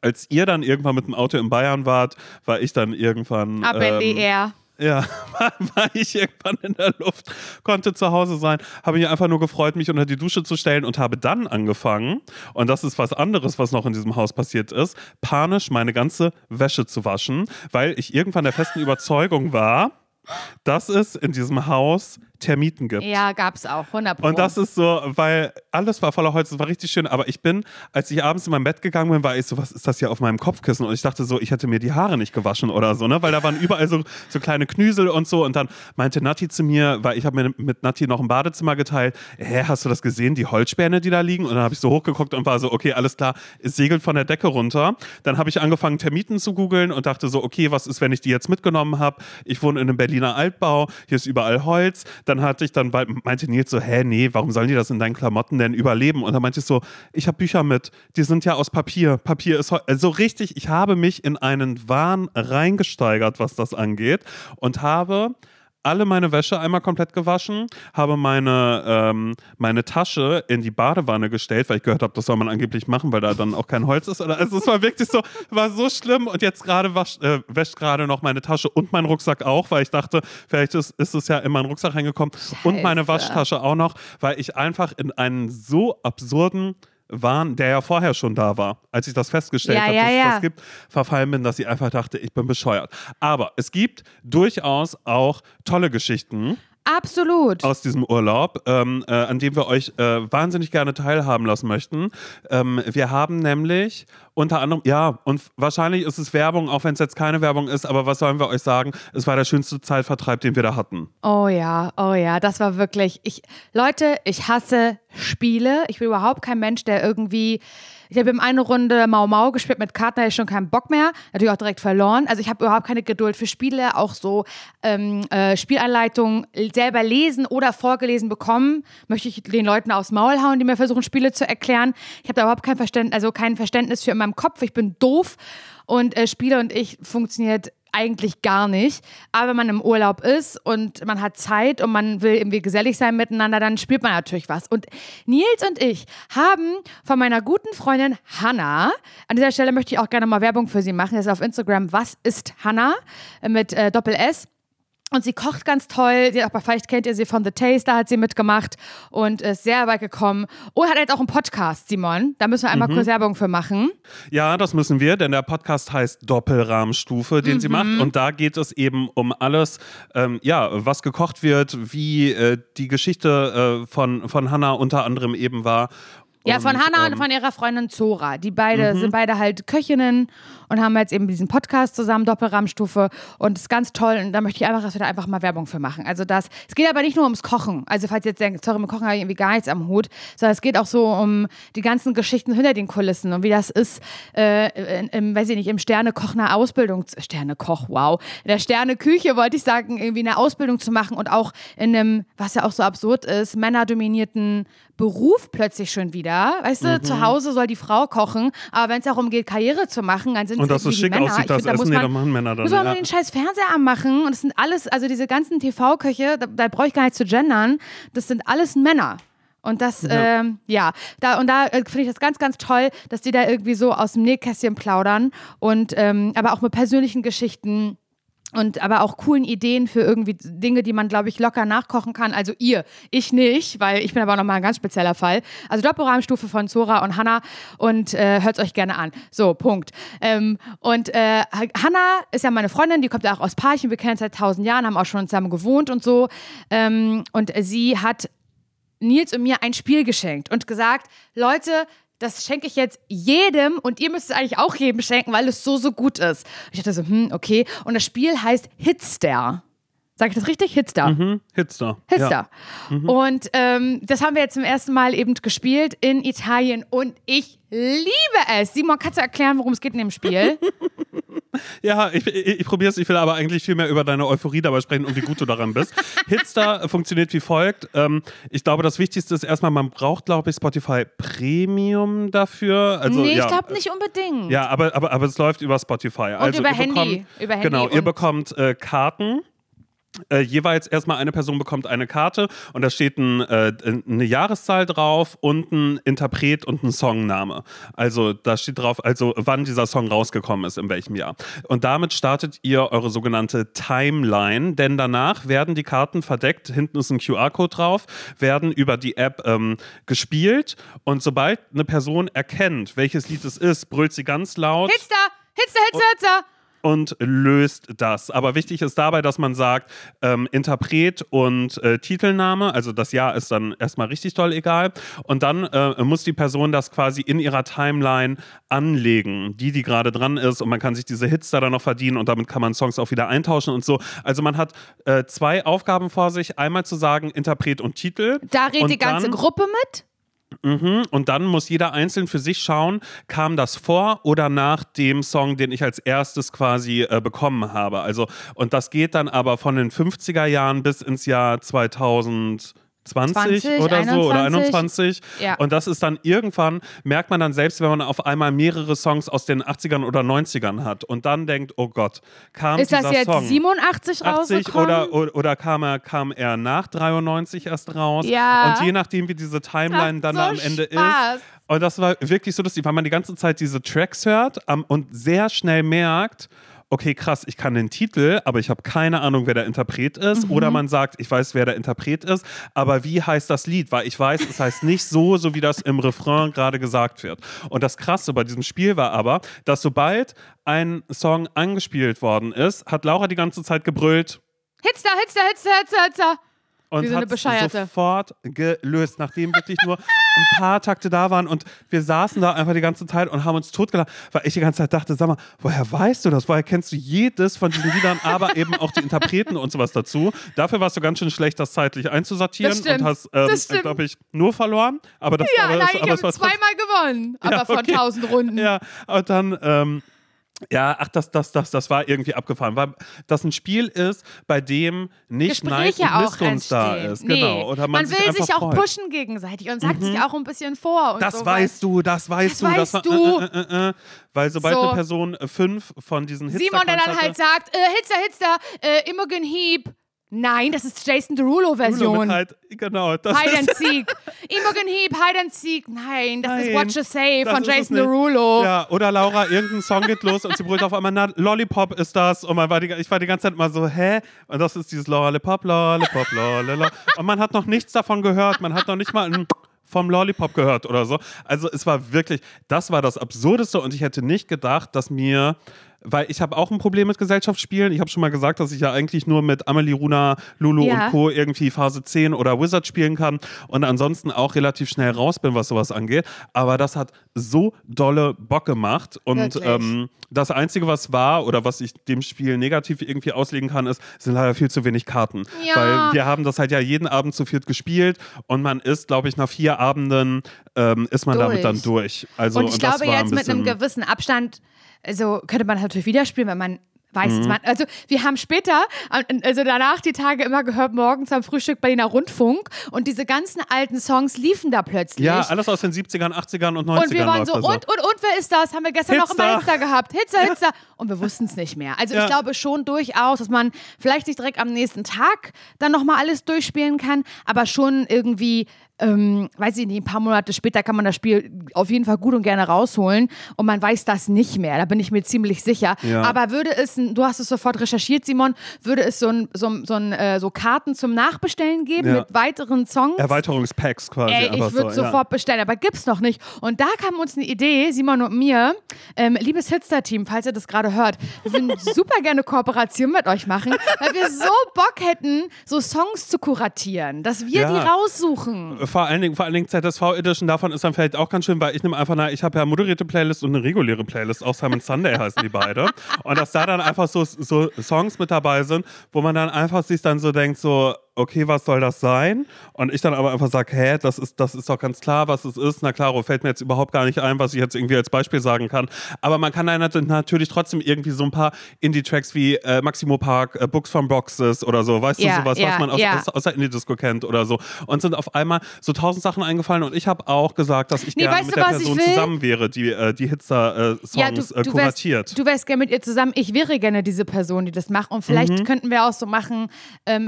als ihr dann irgendwann mit dem Auto in Bayern wart, war ich dann irgendwann. Ab in die Air. Ja, *laughs* war, war, ich irgendwann in der Luft, konnte zu Hause sein, habe mich einfach nur gefreut, mich unter die Dusche zu stellen und habe dann angefangen, und das ist was anderes, was noch in diesem Haus passiert ist, panisch meine ganze Wäsche zu waschen, weil ich irgendwann der festen Überzeugung war, dass es in diesem Haus Termiten gibt. Ja, gab es auch, 100 Und das ist so, weil alles war voller Holz, es war richtig schön, aber ich bin, als ich abends in mein Bett gegangen bin, war ich so, was ist das hier auf meinem Kopfkissen? Und ich dachte so, ich hätte mir die Haare nicht gewaschen oder so, ne? Weil da waren überall so, so kleine Knüsel und so. Und dann meinte Nati zu mir, weil ich habe mir mit Nati noch ein Badezimmer geteilt, hä, hast du das gesehen, die Holzspäne, die da liegen? Und dann habe ich so hochgeguckt und war so, okay, alles klar, es segelt von der Decke runter. Dann habe ich angefangen, Termiten zu googeln und dachte so, okay, was ist, wenn ich die jetzt mitgenommen habe? Ich wohne in einem Berliner Altbau, hier ist überall Holz. Dann hatte ich dann, meinte Nils so, hä, nee, warum sollen die das in deinen Klamotten denn überleben? Und dann meinte ich so, ich habe Bücher mit, die sind ja aus Papier. Papier ist so also richtig, ich habe mich in einen Wahn reingesteigert, was das angeht und habe alle meine Wäsche einmal komplett gewaschen, habe meine, ähm, meine Tasche in die Badewanne gestellt, weil ich gehört habe, das soll man angeblich machen, weil da dann auch kein Holz ist. Also es war wirklich so, war so schlimm und jetzt gerade äh, wäscht gerade noch meine Tasche und mein Rucksack auch, weil ich dachte, vielleicht ist, ist es ja in meinen Rucksack reingekommen Scheiße. und meine Waschtasche auch noch, weil ich einfach in einen so absurden waren, der ja vorher schon da war, als ich das festgestellt ja, habe, dass ja, es das gibt, verfallen bin, dass ich einfach dachte, ich bin bescheuert. Aber es gibt durchaus auch tolle Geschichten. Absolut. Aus diesem Urlaub, ähm, äh, an dem wir euch äh, wahnsinnig gerne teilhaben lassen möchten. Ähm, wir haben nämlich unter anderem, ja, und wahrscheinlich ist es Werbung, auch wenn es jetzt keine Werbung ist, aber was sollen wir euch sagen? Es war der schönste Zeitvertreib, den wir da hatten. Oh ja, oh ja, das war wirklich. Ich, Leute, ich hasse Spiele. Ich bin überhaupt kein Mensch, der irgendwie. Ich habe in einer Runde Mau Mau gespielt mit Karten, hatte ich schon keinen Bock mehr. Natürlich auch direkt verloren. Also ich habe überhaupt keine Geduld für Spiele, auch so ähm, äh, Spielanleitungen selber lesen oder vorgelesen bekommen. Möchte ich den Leuten aufs Maul hauen, die mir versuchen, Spiele zu erklären. Ich habe da überhaupt kein Verständnis, also kein Verständnis für in meinem Kopf. Ich bin doof und äh, Spiele und ich funktioniert eigentlich gar nicht. Aber wenn man im Urlaub ist und man hat Zeit und man will irgendwie gesellig sein miteinander, dann spielt man natürlich was. Und Nils und ich haben von meiner guten Freundin Hannah, an dieser Stelle möchte ich auch gerne mal Werbung für sie machen, das ist auf Instagram, was ist Hannah mit äh, Doppel S. Und sie kocht ganz toll. Sie auch, vielleicht kennt ihr sie von The Taste, da hat sie mitgemacht und ist sehr weit gekommen. Und hat jetzt auch einen Podcast, Simon. Da müssen wir einmal mhm. kurz Werbung für machen. Ja, das müssen wir, denn der Podcast heißt Doppelrahmstufe, den mhm. sie macht. Und da geht es eben um alles, ähm, ja, was gekocht wird, wie äh, die Geschichte äh, von, von Hannah unter anderem eben war. Ja, von Hannah ähm, und von ihrer Freundin Zora. Die beide mhm. sind beide halt Köchinnen und haben jetzt eben diesen Podcast zusammen, Doppelrahmstufe. Und das ist ganz toll. Und da möchte ich einfach, dass wir da einfach mal Werbung für machen. Also das, es geht aber nicht nur ums Kochen. Also falls ihr jetzt denkt, sorry, mit Kochen habe ich irgendwie gar nichts am Hut, sondern es geht auch so um die ganzen Geschichten hinter den Kulissen und wie das ist, äh, in, im, weiß ich nicht, im Sternekoch eine Ausbildung, Sternekoch, wow, in der Sterneküche wollte ich sagen, irgendwie eine Ausbildung zu machen und auch in einem, was ja auch so absurd ist, männerdominierten Beruf plötzlich schon wieder. Weißt du, mhm. zu Hause soll die Frau kochen, aber wenn es darum geht, Karriere zu machen, dann sind Und dass es schick Männer. aussieht, das find, da Essen, nee, da machen Männer dann. Muss man ja. den scheiß Fernseher anmachen und das sind alles, also diese ganzen TV-Köche, da, da brauche ich gar nicht zu gendern, das sind alles Männer. Und das, ja, ähm, ja da, und da äh, finde ich das ganz, ganz toll, dass die da irgendwie so aus dem Nähkästchen plaudern und ähm, aber auch mit persönlichen Geschichten und aber auch coolen Ideen für irgendwie Dinge, die man, glaube ich, locker nachkochen kann. Also ihr, ich nicht, weil ich bin aber nochmal ein ganz spezieller Fall. Also Doppelrahmstufe von Zora und Hannah und äh, hört es euch gerne an. So, Punkt. Ähm, und äh, Hannah ist ja meine Freundin, die kommt ja auch aus Parchen, wir kennen uns seit tausend Jahren, haben auch schon zusammen gewohnt und so. Ähm, und sie hat Nils und mir ein Spiel geschenkt und gesagt, Leute, das schenke ich jetzt jedem und ihr müsst es eigentlich auch jedem schenken, weil es so, so gut ist. ich dachte so, hm, okay. Und das Spiel heißt Hitster. Sag ich das richtig? Hitster. Mhm, Hitster. Hitster. Ja. Mhm. Und ähm, das haben wir jetzt zum ersten Mal eben gespielt in Italien und ich liebe es. Simon, kannst du erklären, worum es geht in dem Spiel? *laughs* Ja, ich, ich, ich probiere es. Ich will aber eigentlich viel mehr über deine Euphorie dabei sprechen und wie gut du daran bist. *laughs* Hitster funktioniert wie folgt. Ähm, ich glaube, das Wichtigste ist erstmal, man braucht, glaube ich, Spotify Premium dafür. Also, nee, ja, ich glaube nicht unbedingt. Ja, aber, aber, aber es läuft über Spotify. Und also über, Handy. Bekommt, über Handy. Genau, ihr bekommt äh, Karten äh, jeweils erstmal eine Person bekommt eine Karte und da steht ein, äh, eine Jahreszahl drauf und ein Interpret und ein Songname. Also da steht drauf, also wann dieser Song rausgekommen ist, in welchem Jahr. Und damit startet ihr eure sogenannte Timeline, denn danach werden die Karten verdeckt, hinten ist ein QR-Code drauf, werden über die App ähm, gespielt und sobald eine Person erkennt, welches Lied es ist, brüllt sie ganz laut. Hitster! Hitster, Hitster, Hitster! Und löst das. Aber wichtig ist dabei, dass man sagt, ähm, Interpret und äh, Titelname, also das Jahr ist dann erstmal richtig toll egal. Und dann äh, muss die Person das quasi in ihrer Timeline anlegen, die, die gerade dran ist. Und man kann sich diese Hits da dann noch verdienen und damit kann man Songs auch wieder eintauschen und so. Also man hat äh, zwei Aufgaben vor sich. Einmal zu sagen, Interpret und Titel. Da redet die ganze Gruppe mit? Mhm. Und dann muss jeder einzeln für sich schauen, kam das vor oder nach dem Song, den ich als erstes quasi äh, bekommen habe. Also, und das geht dann aber von den 50er Jahren bis ins Jahr 2000. 20, 20 oder 21. so oder 21. Ja. Und das ist dann irgendwann, merkt man dann selbst, wenn man auf einmal mehrere Songs aus den 80ern oder 90ern hat und dann denkt, oh Gott, kam ist dieser das jetzt Song 87 80 oder, oder, oder kam, er, kam er nach 93 erst raus? Ja. Und je nachdem, wie diese Timeline dann so am Ende Spaß. ist. Und das war wirklich so lustig, weil man die ganze Zeit diese Tracks hört um, und sehr schnell merkt, okay, krass, ich kann den Titel, aber ich habe keine Ahnung, wer der Interpret ist. Mhm. Oder man sagt, ich weiß, wer der Interpret ist, aber wie heißt das Lied? Weil ich weiß, es heißt nicht so, so wie das im Refrain gerade gesagt wird. Und das Krasse bei diesem Spiel war aber, dass sobald ein Song angespielt worden ist, hat Laura die ganze Zeit gebrüllt. Hitster, Hitster, Hitster, Hitster, Hitster. Und hat sofort gelöst, nachdem wirklich nur ein paar Takte da waren und wir saßen da einfach die ganze Zeit und haben uns totgelacht, weil ich die ganze Zeit dachte, sag mal, woher weißt du das? Woher kennst du jedes von diesen Liedern, aber eben auch die Interpreten und sowas dazu? Dafür warst du ganz schön schlecht, das zeitlich einzusortieren und hast, ähm, glaube ich, nur verloren. Aber das, ja, aber, nein, das, ich habe zweimal gewonnen, aber ja, okay. von 1000 Runden. Ja, und dann ähm, ja, ach, das, das, das, das war irgendwie abgefahren, weil das ein Spiel ist, bei dem nicht Gespräche Neid und Missunst da ist. Nee. Genau. Oder man, man will sich, auch freut. pushen gegenseitig und sagt mhm. sich auch ein bisschen vor. das so, weißt du, das weißt das du, weißt das du. Äh, äh, äh, weil sobald So. eine Person äh, fünf von diesen Hits Simon, der dann halt sagt, äh, Hitzer, Hitzer, äh, Imogen Heap. Nein, das ist Jason Derulo-Version. Halt, genau, das Hide and ist, Seek. Imogen Heap, Hide and Seek. Nein, das ist Nein, What You Say das von ist Jason. Derulo. Ja, oder Laura, irgendein Song geht los und sie brüllt auf einmal, na, Lollipop ist das. Und man war die, ich war die ganze Zeit mal so, hä? Und das ist dieses Lollipop, Lollipop, Lollipop. Und man hat noch nichts davon gehört. Man hat noch nicht mal ein vom Lollipop gehört oder so. Also es war wirklich, das war das Absurdeste und ich hätte nicht gedacht, dass mir weil ich habe auch ein Problem mit Gesellschaftsspielen. Ich habe schon mal gesagt, dass ich ja eigentlich nur mit Amelie, Runa, Lulu Ja. und Co. irgendwie Phase 10 oder Wizard spielen kann und ansonsten auch relativ schnell raus bin, was sowas angeht. Aber das hat so dolle Bock gemacht und ähm, das Einzige, was war oder was ich dem Spiel negativ irgendwie auslegen kann, ist, sind leider viel zu wenig Karten. Ja. Weil wir haben das halt ja jeden Abend zu viert gespielt und man ist, glaube ich, nach vier Abenden ähm, ist man damit Durch. dann durch. Also, und ich das glaube jetzt ein mit einem gewissen Abstand, also könnte man natürlich wieder spielen, wenn man weiß, Mhm. man, also wir haben später, also danach die Tage immer gehört, morgens am Frühstück Berliner Rundfunk und diese ganzen alten Songs liefen da plötzlich. Ja, alles aus den 70ern, 80ern und 90ern. und wir waren so, und, und, und, wer ist das? Haben wir gestern noch Hitster. immer Hitster gehabt. Hitster, Hitster. Und wir wussten es nicht mehr. Also Ja. ich glaube schon durchaus, dass man vielleicht nicht direkt am nächsten Tag dann nochmal alles durchspielen kann, aber schon irgendwie, ähm, weiß ich nicht, ein paar Monate später kann man das Spiel auf jeden Fall gut und gerne rausholen und man weiß das nicht mehr. Da bin ich mir ziemlich sicher. Ja. Aber würde es, du hast es sofort recherchiert, Simon, würde es so, ein, so, so, ein, äh, so Karten zum Nachbestellen geben Ja. mit weiteren Songs? Erweiterungspacks quasi. Ey, ich würde so, sofort bestellen, aber gibt's noch nicht. Und da kam uns eine Idee, Simon und mir, ähm, liebes Hitster-Team, falls ihr das gerade hört, wir würden *laughs* super gerne Kooperation mit euch machen, weil wir so Bock hätten, so Songs zu kuratieren, dass wir Ja. die raussuchen. Vor allen Dingen, vor allen Dingen ZSV Edition davon ist dann vielleicht auch ganz schön, weil ich nehme einfach, na, ich habe ja moderierte Playlist und eine reguläre Playlist, auch Simon Sunday heißen die beide. Und dass da dann einfach so, so Songs mit dabei sind, wo man dann einfach sich dann so denkt, so, okay, was soll das sein? Und ich dann aber einfach sage, hä, das ist, das ist doch ganz klar, was es ist. Na klar, fällt mir jetzt überhaupt gar nicht ein, was ich jetzt irgendwie als Beispiel sagen kann. Aber man kann nat- natürlich trotzdem irgendwie so ein paar Indie-Tracks wie äh, Maximo Park, äh, Books from Boxes oder so, weißt Ja, du, sowas, ja, was man aus, ja. aus, aus der Indie-Disco kennt oder so. Und sind auf einmal so tausend Sachen eingefallen und ich habe auch gesagt, dass ich Nee, gerne mit du, der Person zusammen wäre, die äh, die Hitzer-Songs Ja, du, äh, du, kuratiert. wärst, du wärst gerne mit ihr zusammen. Ich wäre gerne diese Person, die das macht. Und vielleicht Mhm. könnten wir auch so machen: ähm,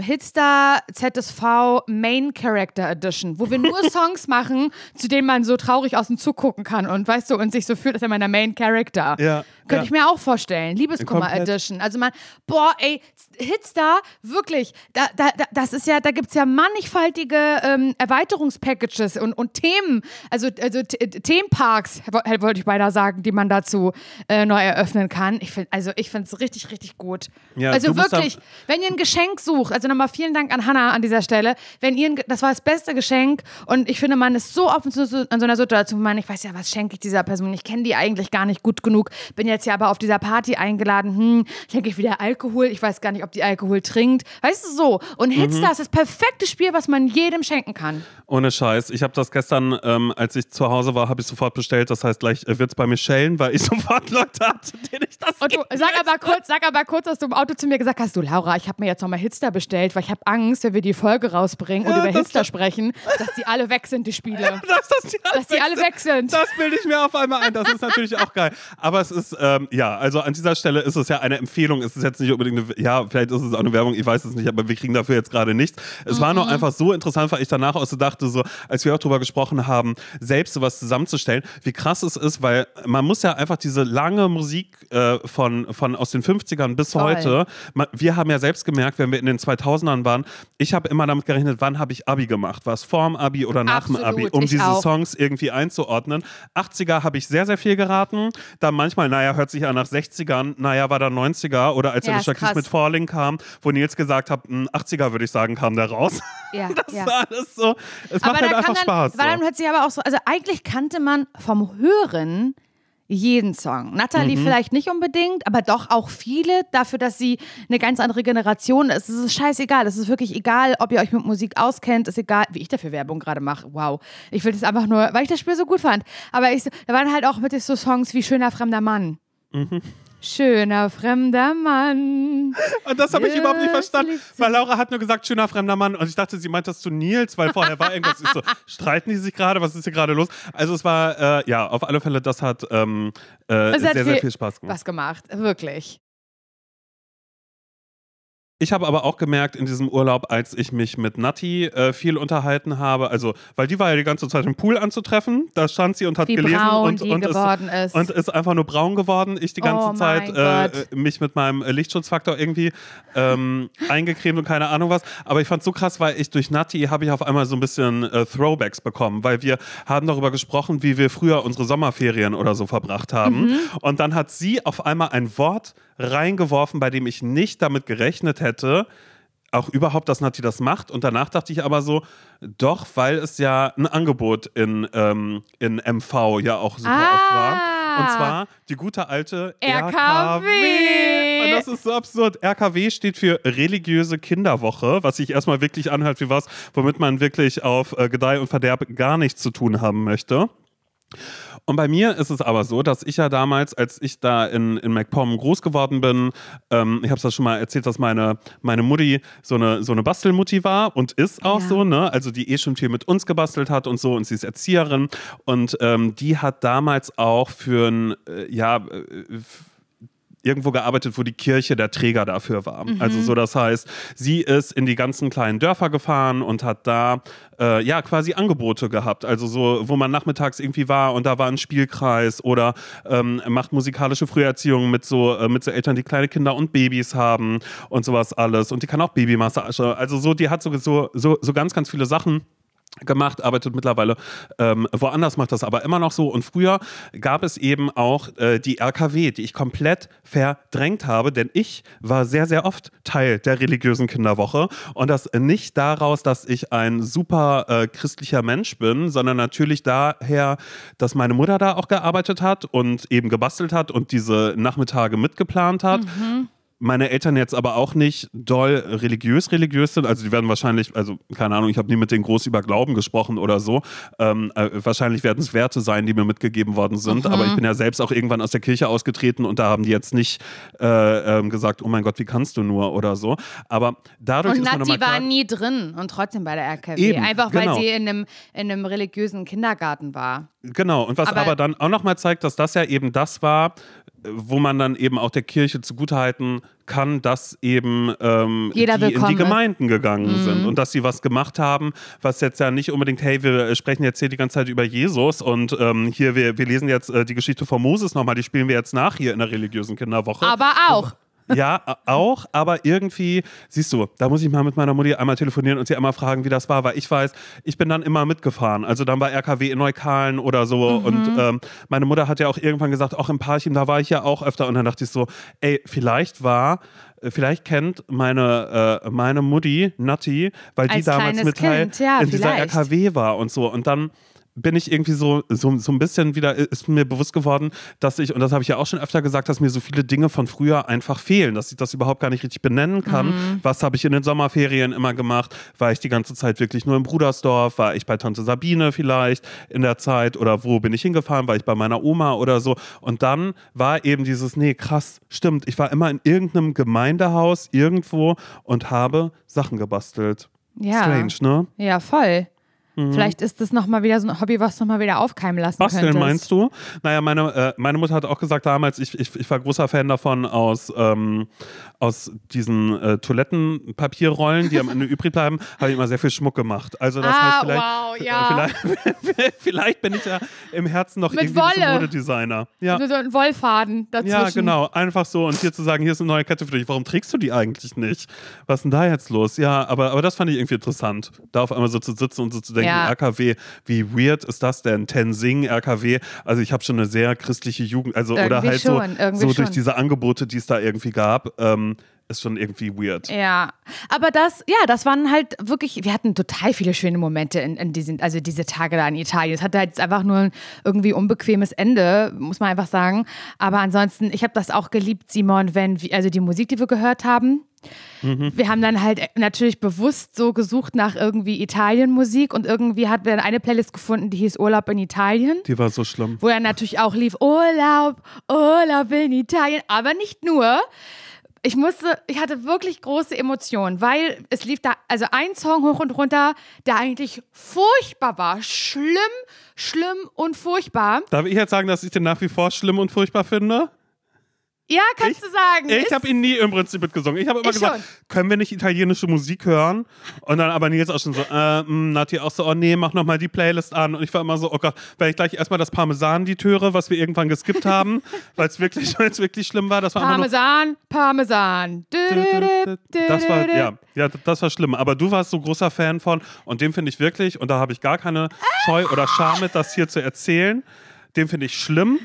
ZSV Main Character Edition, wo wir nur *laughs* Songs machen, zu denen man so traurig aus dem Zug gucken kann und weißt du, und sich so fühlt, als wäre man der Main Character. Ja, Könnte ja. ich mir auch vorstellen. Liebeskummer. Edition. Also man, boah, ey, Hitstar, wirklich, da, da, da, das ist ja, da gibt es ja mannigfaltige ähm, Erweiterungspackages und, und Themen, also, also Themenparks, wo- wollte ich beinahe sagen, die man dazu äh, neu eröffnen kann. Ich find, also ich finde es richtig, richtig gut. Ja, also wirklich, wenn ihr ein Geschenk sucht, also nochmal vielen Dank an Hannah an dieser Stelle, wenn ihr, das war das beste Geschenk und ich finde, man ist so offen zu, zu, an so einer Situation, man, ich weiß ja, was schenke ich dieser Person, ich kenne die eigentlich gar nicht gut genug, bin jetzt ja aber auf dieser Party eingeladen, hm, schenke ich wieder Alkohol, ich weiß gar nicht, ob die Alkohol trinkt, weißt du, so. Und Mhm. Hitstar ist das perfekte Spiel, was man jedem schenken kann. Ohne Scheiß. Ich habe das gestern, ähm, als ich zu Hause war, habe ich sofort bestellt. Das heißt, gleich äh, wird es bei mir schellen, weil ich *laughs* sofort Leute hatte, denen ich das Und du, sag aber kurz, sag aber kurz, dass du im Auto zu mir gesagt hast, du Laura, ich habe mir jetzt nochmal Hitstar bestellt, weil ich habe Angst, wenn wir die Folge rausbringen und Ja, über das- Hitstar sprechen, dass die alle weg sind, die Spiele. *laughs* dass, das die alle Dass die alle weg sind. Das bilde ich mir auf einmal ein. Das ist natürlich auch geil. Aber es ist, ähm, ja, also an dieser Stelle ist es ja eine Empfehlung. Es ist jetzt nicht unbedingt eine, ja, vielleicht ist es auch eine Werbung, ich weiß es nicht, aber wir kriegen dafür jetzt gerade nichts. Es war Mhm. nur einfach so interessant, weil ich danach auch so dachte, so, als wir auch drüber gesprochen haben, selbst sowas zusammenzustellen, wie krass es ist, weil man muss ja einfach diese lange Musik äh, von, von aus den 50ern bis Voll. heute, man, wir haben ja selbst gemerkt, wenn wir in den 2000ern waren, ich habe immer damit gerechnet, wann habe ich Abi gemacht? War es vorm Abi oder nach Absolut, dem Abi? Um diese? Um auch. Songs irgendwie einzuordnen. 80er habe ich sehr, sehr viel geraten. Dann manchmal, naja, hört sich an nach 60ern, naja, war da 90er. Oder als Ja, Alicia Keys mit Falling kam, wo Nils gesagt hat, hm, 80er würde ich sagen, kam der raus. *laughs* Ja, Das ja. war alles so. Es macht halt einfach kann Spaß. Dann, weil dann hört sich aber auch so, also eigentlich kannte man vom Hören jeden Song. Natalie Mhm. vielleicht nicht unbedingt, aber doch auch viele, dafür, dass sie eine ganz andere Generation ist. Es ist scheißegal. Es ist wirklich egal, ob ihr euch mit Musik auskennt. Es ist egal, wie ich dafür Werbung gerade mache. Wow. Ich will das einfach nur, weil ich das Spiel so gut fand. Aber ich, da waren halt auch mit so Songs wie Schöner fremder Mann. Mhm. Schöner fremder Mann. Und das habe ich überhaupt nicht verstanden, weil Laura hat nur gesagt, schöner fremder Mann. Und ich dachte, sie meint das zu Nils, weil vorher war irgendwas. So, *laughs* streiten die sich gerade? Was ist hier gerade los? Also es war, äh, ja, auf alle Fälle, das hat ähm, äh, sehr, hat sehr viel- viel Spaß gemacht. Was gemacht. Wirklich. Ich habe aber auch gemerkt in diesem Urlaub, als ich mich mit Nati äh, viel unterhalten habe, also, weil die war ja die ganze Zeit im Pool anzutreffen, da stand sie und hat Wie gelesen braun und, die und, geworden ist. und ist einfach nur braun geworden. Ich die ganze Oh Zeit äh, äh, mich mit meinem äh, Lichtschutzfaktor irgendwie ähm, *laughs* eingecremt und keine Ahnung was. Aber ich fand es so krass, weil ich durch Nati habe ich auf einmal so ein bisschen äh, Throwbacks bekommen, weil wir haben darüber gesprochen, wie wir früher unsere Sommerferien oder so verbracht haben. Mhm. Und dann hat sie auf einmal ein Wort reingeworfen, bei dem ich nicht damit gerechnet hätte, auch überhaupt, dass Nati das macht. Und danach dachte ich aber so, doch, weil es ja ein Angebot in, ähm, in MV ja auch super Ah. oft war. Und zwar die gute alte RKW. Und das ist so absurd. RKW steht für religiöse Kinderwoche, was sich erstmal wirklich anhört wie was, womit man wirklich auf äh, Gedeih und Verderb gar nichts zu tun haben möchte. Und bei mir ist es aber so, dass ich ja damals, als ich da in, in MacPom groß geworden bin, ähm, ich habe es ja schon mal erzählt, dass meine, meine Mutti so eine, so eine Bastelmutti war und ist auch Ja. so, ne? Also die eh schon viel mit uns gebastelt hat und so und sie ist Erzieherin und ähm, die hat damals auch für ein, äh, ja, äh, irgendwo gearbeitet, wo die Kirche der Träger dafür war. Also so, das heißt, sie ist in die ganzen kleinen Dörfer gefahren und hat da äh, ja quasi Angebote gehabt. Also so, wo man nachmittags irgendwie war und da war ein Spielkreis oder ähm, macht musikalische Früherziehung mit so äh, mit so Eltern, die kleine Kinder und Babys haben und sowas alles. Und die kann auch Babymassage. Also so, die hat so so, so ganz ganz viele Sachen gemacht, arbeitet mittlerweile ähm, woanders, macht das aber immer noch so. Und früher gab es eben auch äh, die RKW, die ich komplett verdrängt habe, denn ich war sehr, sehr oft Teil der religiösen Kinderwoche. Und das nicht daraus, dass ich ein super äh, christlicher Mensch bin, sondern natürlich daher, dass meine Mutter da auch gearbeitet hat und eben gebastelt hat und diese Nachmittage mitgeplant hat meine Eltern jetzt aber auch nicht doll religiös religiös sind. Also die werden wahrscheinlich, also keine Ahnung, ich habe nie mit denen groß über Glauben gesprochen oder so. Ähm, äh, wahrscheinlich werden es Werte sein, die mir mitgegeben worden sind. Aber ich bin ja selbst auch irgendwann aus der Kirche ausgetreten und da haben die jetzt nicht äh, ähm, gesagt, oh mein Gott, wie kannst du nur oder so. Aber dadurch Und ist Nati war klar, nie drin und trotzdem bei der RKW. Eben, Einfach weil genau. sie in einem, in einem religiösen Kindergarten war. Genau, und was Aber- aber, dann auch nochmal zeigt, dass das ja eben das war, äh, wo man dann eben auch der Kirche zugutehalten kann, dass eben ähm, die in die ist. Mhm. Gemeinden gegangen sind und dass sie was gemacht haben, was jetzt ja nicht unbedingt, hey, wir sprechen jetzt hier die ganze Zeit über Jesus und ähm, hier, wir, wir lesen jetzt äh, die Geschichte von Moses nochmal, die spielen wir jetzt nach hier in der religiösen Kinderwoche. Aber auch. Ja, auch, aber irgendwie, siehst du, da muss ich mal mit meiner Mutti einmal telefonieren und sie einmal fragen, wie das war, weil ich weiß, ich bin dann immer mitgefahren. Also dann bei RKW in Neukalen oder so. Und ähm, meine Mutter hat ja auch irgendwann gesagt, auch im Parchim, da war ich ja auch öfter. Und dann dachte ich so, ey, vielleicht war. äh, Vielleicht kennt meine, äh, meine Mutti, Natti, weil die Als damals mit Kind, ja, in dieser vielleicht. RKW war und so. Und dann bin ich irgendwie so, so, so ein bisschen wieder, ist mir bewusst geworden, dass ich, und das habe ich ja auch schon öfter gesagt, dass mir so viele Dinge von früher einfach fehlen, dass ich das überhaupt gar nicht richtig benennen kann. Mhm. Was habe ich in den Sommerferien immer gemacht? War ich die ganze Zeit wirklich nur im Brudersdorf? War ich bei Tante Sabine vielleicht in der Zeit? Oder wo bin ich hingefahren? War ich bei meiner Oma oder so? Und dann war eben dieses, nee, krass, stimmt, ich war immer in irgendeinem Gemeindehaus irgendwo und habe Sachen gebastelt. Ja. Strange, ne? Ja, voll. Mhm. Vielleicht ist das nochmal wieder so ein Hobby, was nochmal wieder aufkeimen lassen Was könntest. denn meinst du? Naja, meine, äh, meine Mutter hat auch gesagt damals, ich, ich, ich war großer Fan davon aus, ähm, aus diesen äh, Toilettenpapierrollen, die am Ende *laughs* übrig bleiben, habe ich immer sehr viel Schmuck gemacht. Also das ah, heißt vielleicht, wow, ja. vielleicht, *laughs* vielleicht, bin ich ja im Herzen noch Mit irgendwie Wolle. Modedesigner. Ja. So ein Wollfaden dazwischen. Ja, genau. Einfach so. Und hier zu sagen, hier ist eine neue Kette für dich. Warum trägst du die eigentlich nicht? Was ist denn da jetzt los? Ja, aber, aber das fand ich irgendwie interessant. Da auf einmal so zu sitzen und so zu denken, Ja. RKW, wie weird ist das denn? Tenzing, RKW. Also ich habe schon eine sehr christliche Jugend, also oder Irgendwie halt schon, so, so durch diese Angebote, die es da irgendwie gab, ähm, ist schon irgendwie weird. Ja, aber das, ja, das waren halt wirklich, wir hatten total viele schöne Momente in, in diesen, also diese Tage da in Italien. Es hatte halt einfach nur ein irgendwie unbequemes Ende, muss man einfach sagen. Aber ansonsten, ich habe das auch geliebt, Simon, wenn, wir- also die Musik, die wir gehört haben. Wir haben dann halt natürlich bewusst so gesucht nach irgendwie Italien-Musik und irgendwie hatten wir dann eine Playlist gefunden, die hieß Urlaub in Italien. Die war so schlimm. wo dann natürlich auch lief Urlaub, Urlaub in Italien, aber nicht nur. Ich musste, ich hatte wirklich große Emotionen, weil es lief da, also ein Song hoch und runter, der eigentlich furchtbar war. Schlimm, schlimm und furchtbar. Darf ich jetzt sagen, dass ich den nach wie vor schlimm und furchtbar finde? Ja, kannst du sagen. Ich habe ihn nie im Prinzip mitgesungen. Ich habe immer Ich gesagt, schon. können wir nicht italienische Musik hören? Und dann aber Nils auch schon so, äh, mh, Nati auch so, oh nee, mach nochmal die Playlist an. Und ich war immer so, oh Gott, wenn ich gleich erstmal das Parmesan-Lied höre, was wir irgendwann geskippt haben, *laughs* weil es wirklich, weil's wirklich schlimm war. Das war einfach nur, Parmesan, Parmesan. Dü, dü, dü, das war, ja, ja, das war schlimm. Aber du warst so großer Fan von und den finde ich wirklich, und da habe ich gar keine Scheu oder Scham mit, das hier zu erzählen. Den finde ich schlimm.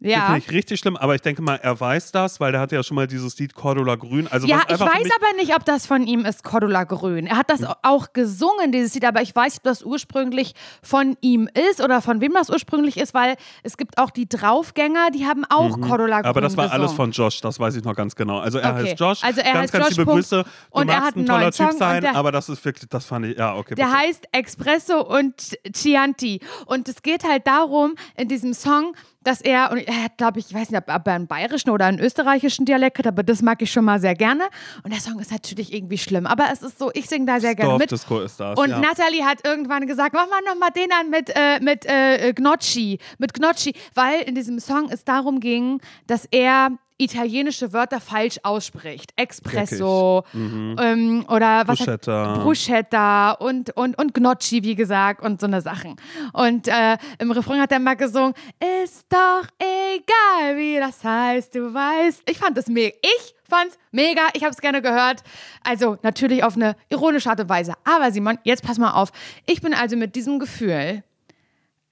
Ja. finde ich richtig schlimm, aber ich denke mal, er weiß das, weil der hatte ja schon mal dieses Lied Cordula Grün. Also Ja, ich weiß aber nicht, ob das von ihm ist, Cordula Grün. Er hat das auch gesungen, dieses Lied, aber ich weiß nicht, ob das ursprünglich von ihm ist oder von wem das ursprünglich ist, weil es gibt auch die Draufgänger, die haben auch Cordula Grün Mhm. Aber das war gesungen. alles von Josh, das weiß ich noch ganz genau. Also er Okay. heißt Josh. Also er ganz, heißt ganz Josh, liebe. Grüße. Du Und er hat ein einen toller Typ Song sein, aber das ist wirklich, das fand ich, ja, okay. Der bitte. heißt Espresso und Chianti. Und es geht halt darum, in diesem Song, dass er, und er hat, glaube ich, ich weiß nicht, ob er einen bayerischen oder einen österreichischen Dialekt hat, aber das mag ich schon mal sehr gerne. Und der Song ist natürlich irgendwie schlimm. Aber es ist so, ich singe da sehr gerne mit. Dorfdisco ist das. Und ja. Natalie hat irgendwann gesagt, mach mal nochmal den an mit, äh, mit äh, Gnocchi, mit Gnocchi, weil in diesem Song es darum ging, dass er italienische Wörter falsch ausspricht. Espresso ähm, oder was hat- Bruschetta. Bruschetta und, und, und Gnocchi, wie gesagt, und so eine Sachen. Und äh, im Refrain hat er mal gesungen, ist doch egal, wie das heißt, du weißt. Ich fand das mega. Ich fand's mega. Ich habe es gerne gehört. Also natürlich auf eine ironische Art und Weise. Aber Simon, jetzt pass mal auf. Ich bin also mit diesem Gefühl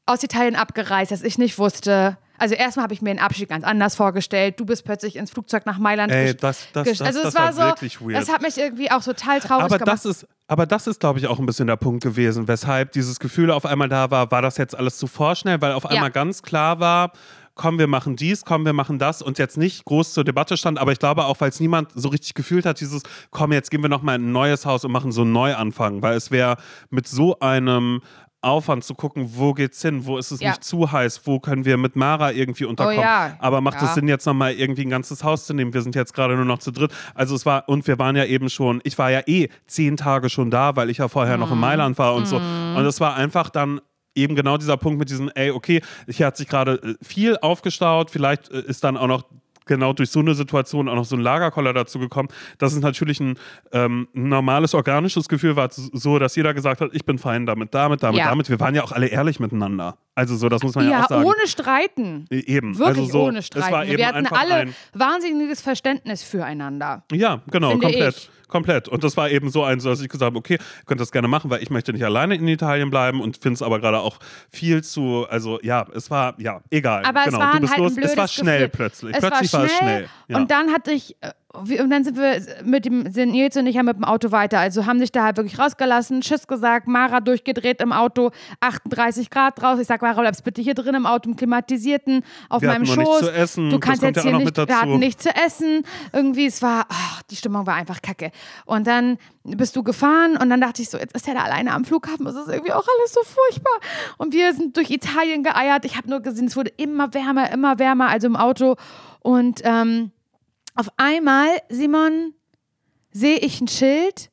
aus Italien abgereist, dass ich nicht wusste. Also erstmal habe ich mir den Abschied ganz anders vorgestellt. Du bist plötzlich ins Flugzeug nach Mailand Ey, das- das- das- Also es das war, so, wirklich weird. das hat mich irgendwie auch total traurig aber gemacht. das ist, aber das ist, glaube ich, auch ein bisschen der Punkt gewesen, weshalb dieses Gefühl auf einmal da war, war das jetzt alles zu vorschnell, weil auf einmal ganz klar war, komm, wir machen dies, komm, wir machen das und jetzt nicht groß zur Debatte stand, aber ich glaube auch, weil es niemand so richtig gefühlt hat, dieses, komm, jetzt gehen wir nochmal in ein neues Haus und machen so einen Neuanfang, weil es wäre mit so einem Aufwand zu gucken, wo geht's hin, wo ist es Ja. nicht zu heiß, wo können wir mit Mara irgendwie unterkommen. ja. Aber macht es Ja. Sinn, jetzt nochmal irgendwie ein ganzes Haus zu nehmen? Wir sind jetzt gerade nur noch zu dritt. Also es war, und wir waren ja eben schon, ich war ja eh zehn Tage schon da, weil ich ja vorher noch in Mhm. Mailand war und so. Und es war einfach dann eben genau dieser Punkt mit diesem, ey, okay, hier hat sich gerade äh, viel aufgestaut, vielleicht äh, ist dann auch noch genau durch so eine Situation auch noch so ein Lagerkoller dazu gekommen. Das ist natürlich ein ähm, normales organisches Gefühl, war so, dass jeder gesagt hat, ich bin fein damit, damit, damit, Ja. damit. Wir waren ja auch alle ehrlich miteinander. Also so, das muss man ja, ja, auch sagen. ohne Streiten. E- Eben. Wirklich also so, ohne Streiten. war Wir hatten alle ein, wahnsinniges Verständnis füreinander. ja, genau, Finde komplett. ich. Komplett. Und das war eben so ein, so dass ich gesagt habe, okay, könnt das gerne machen, weil ich möchte nicht alleine in Italien bleiben und finde es aber gerade auch viel zu, also ja, es war, ja, egal. Aber genau, es war du bist halt los. es war schnell Gefühl. plötzlich. Es plötzlich war war es schnell, schnell. Ja. Und dann hatte ich, äh, und dann sind wir mit dem, sind Nils und ich ja mit dem Auto weiter. Also haben sich da halt wirklich rausgelassen, Tschüss gesagt, Mara durchgedreht im Auto, 38 Grad draus. Ich sag, Mara, bleibst bitte hier drin im Auto, im klimatisierten, auf Wir meinem Schoß. nichts zu essen. Du kannst jetzt ja hier nicht, wir hatten nichts zu essen. Irgendwie, es war, ach, die Stimmung war einfach kacke. Und dann bist du gefahren und dann dachte ich so, jetzt ist er da alleine am Flughafen, es ist irgendwie auch alles so furchtbar. Und wir sind durch Italien geeiert. Ich habe nur gesehen, es wurde immer wärmer, immer wärmer, also im Auto. Und ähm, auf einmal, Simon, sehe ich ein Schild,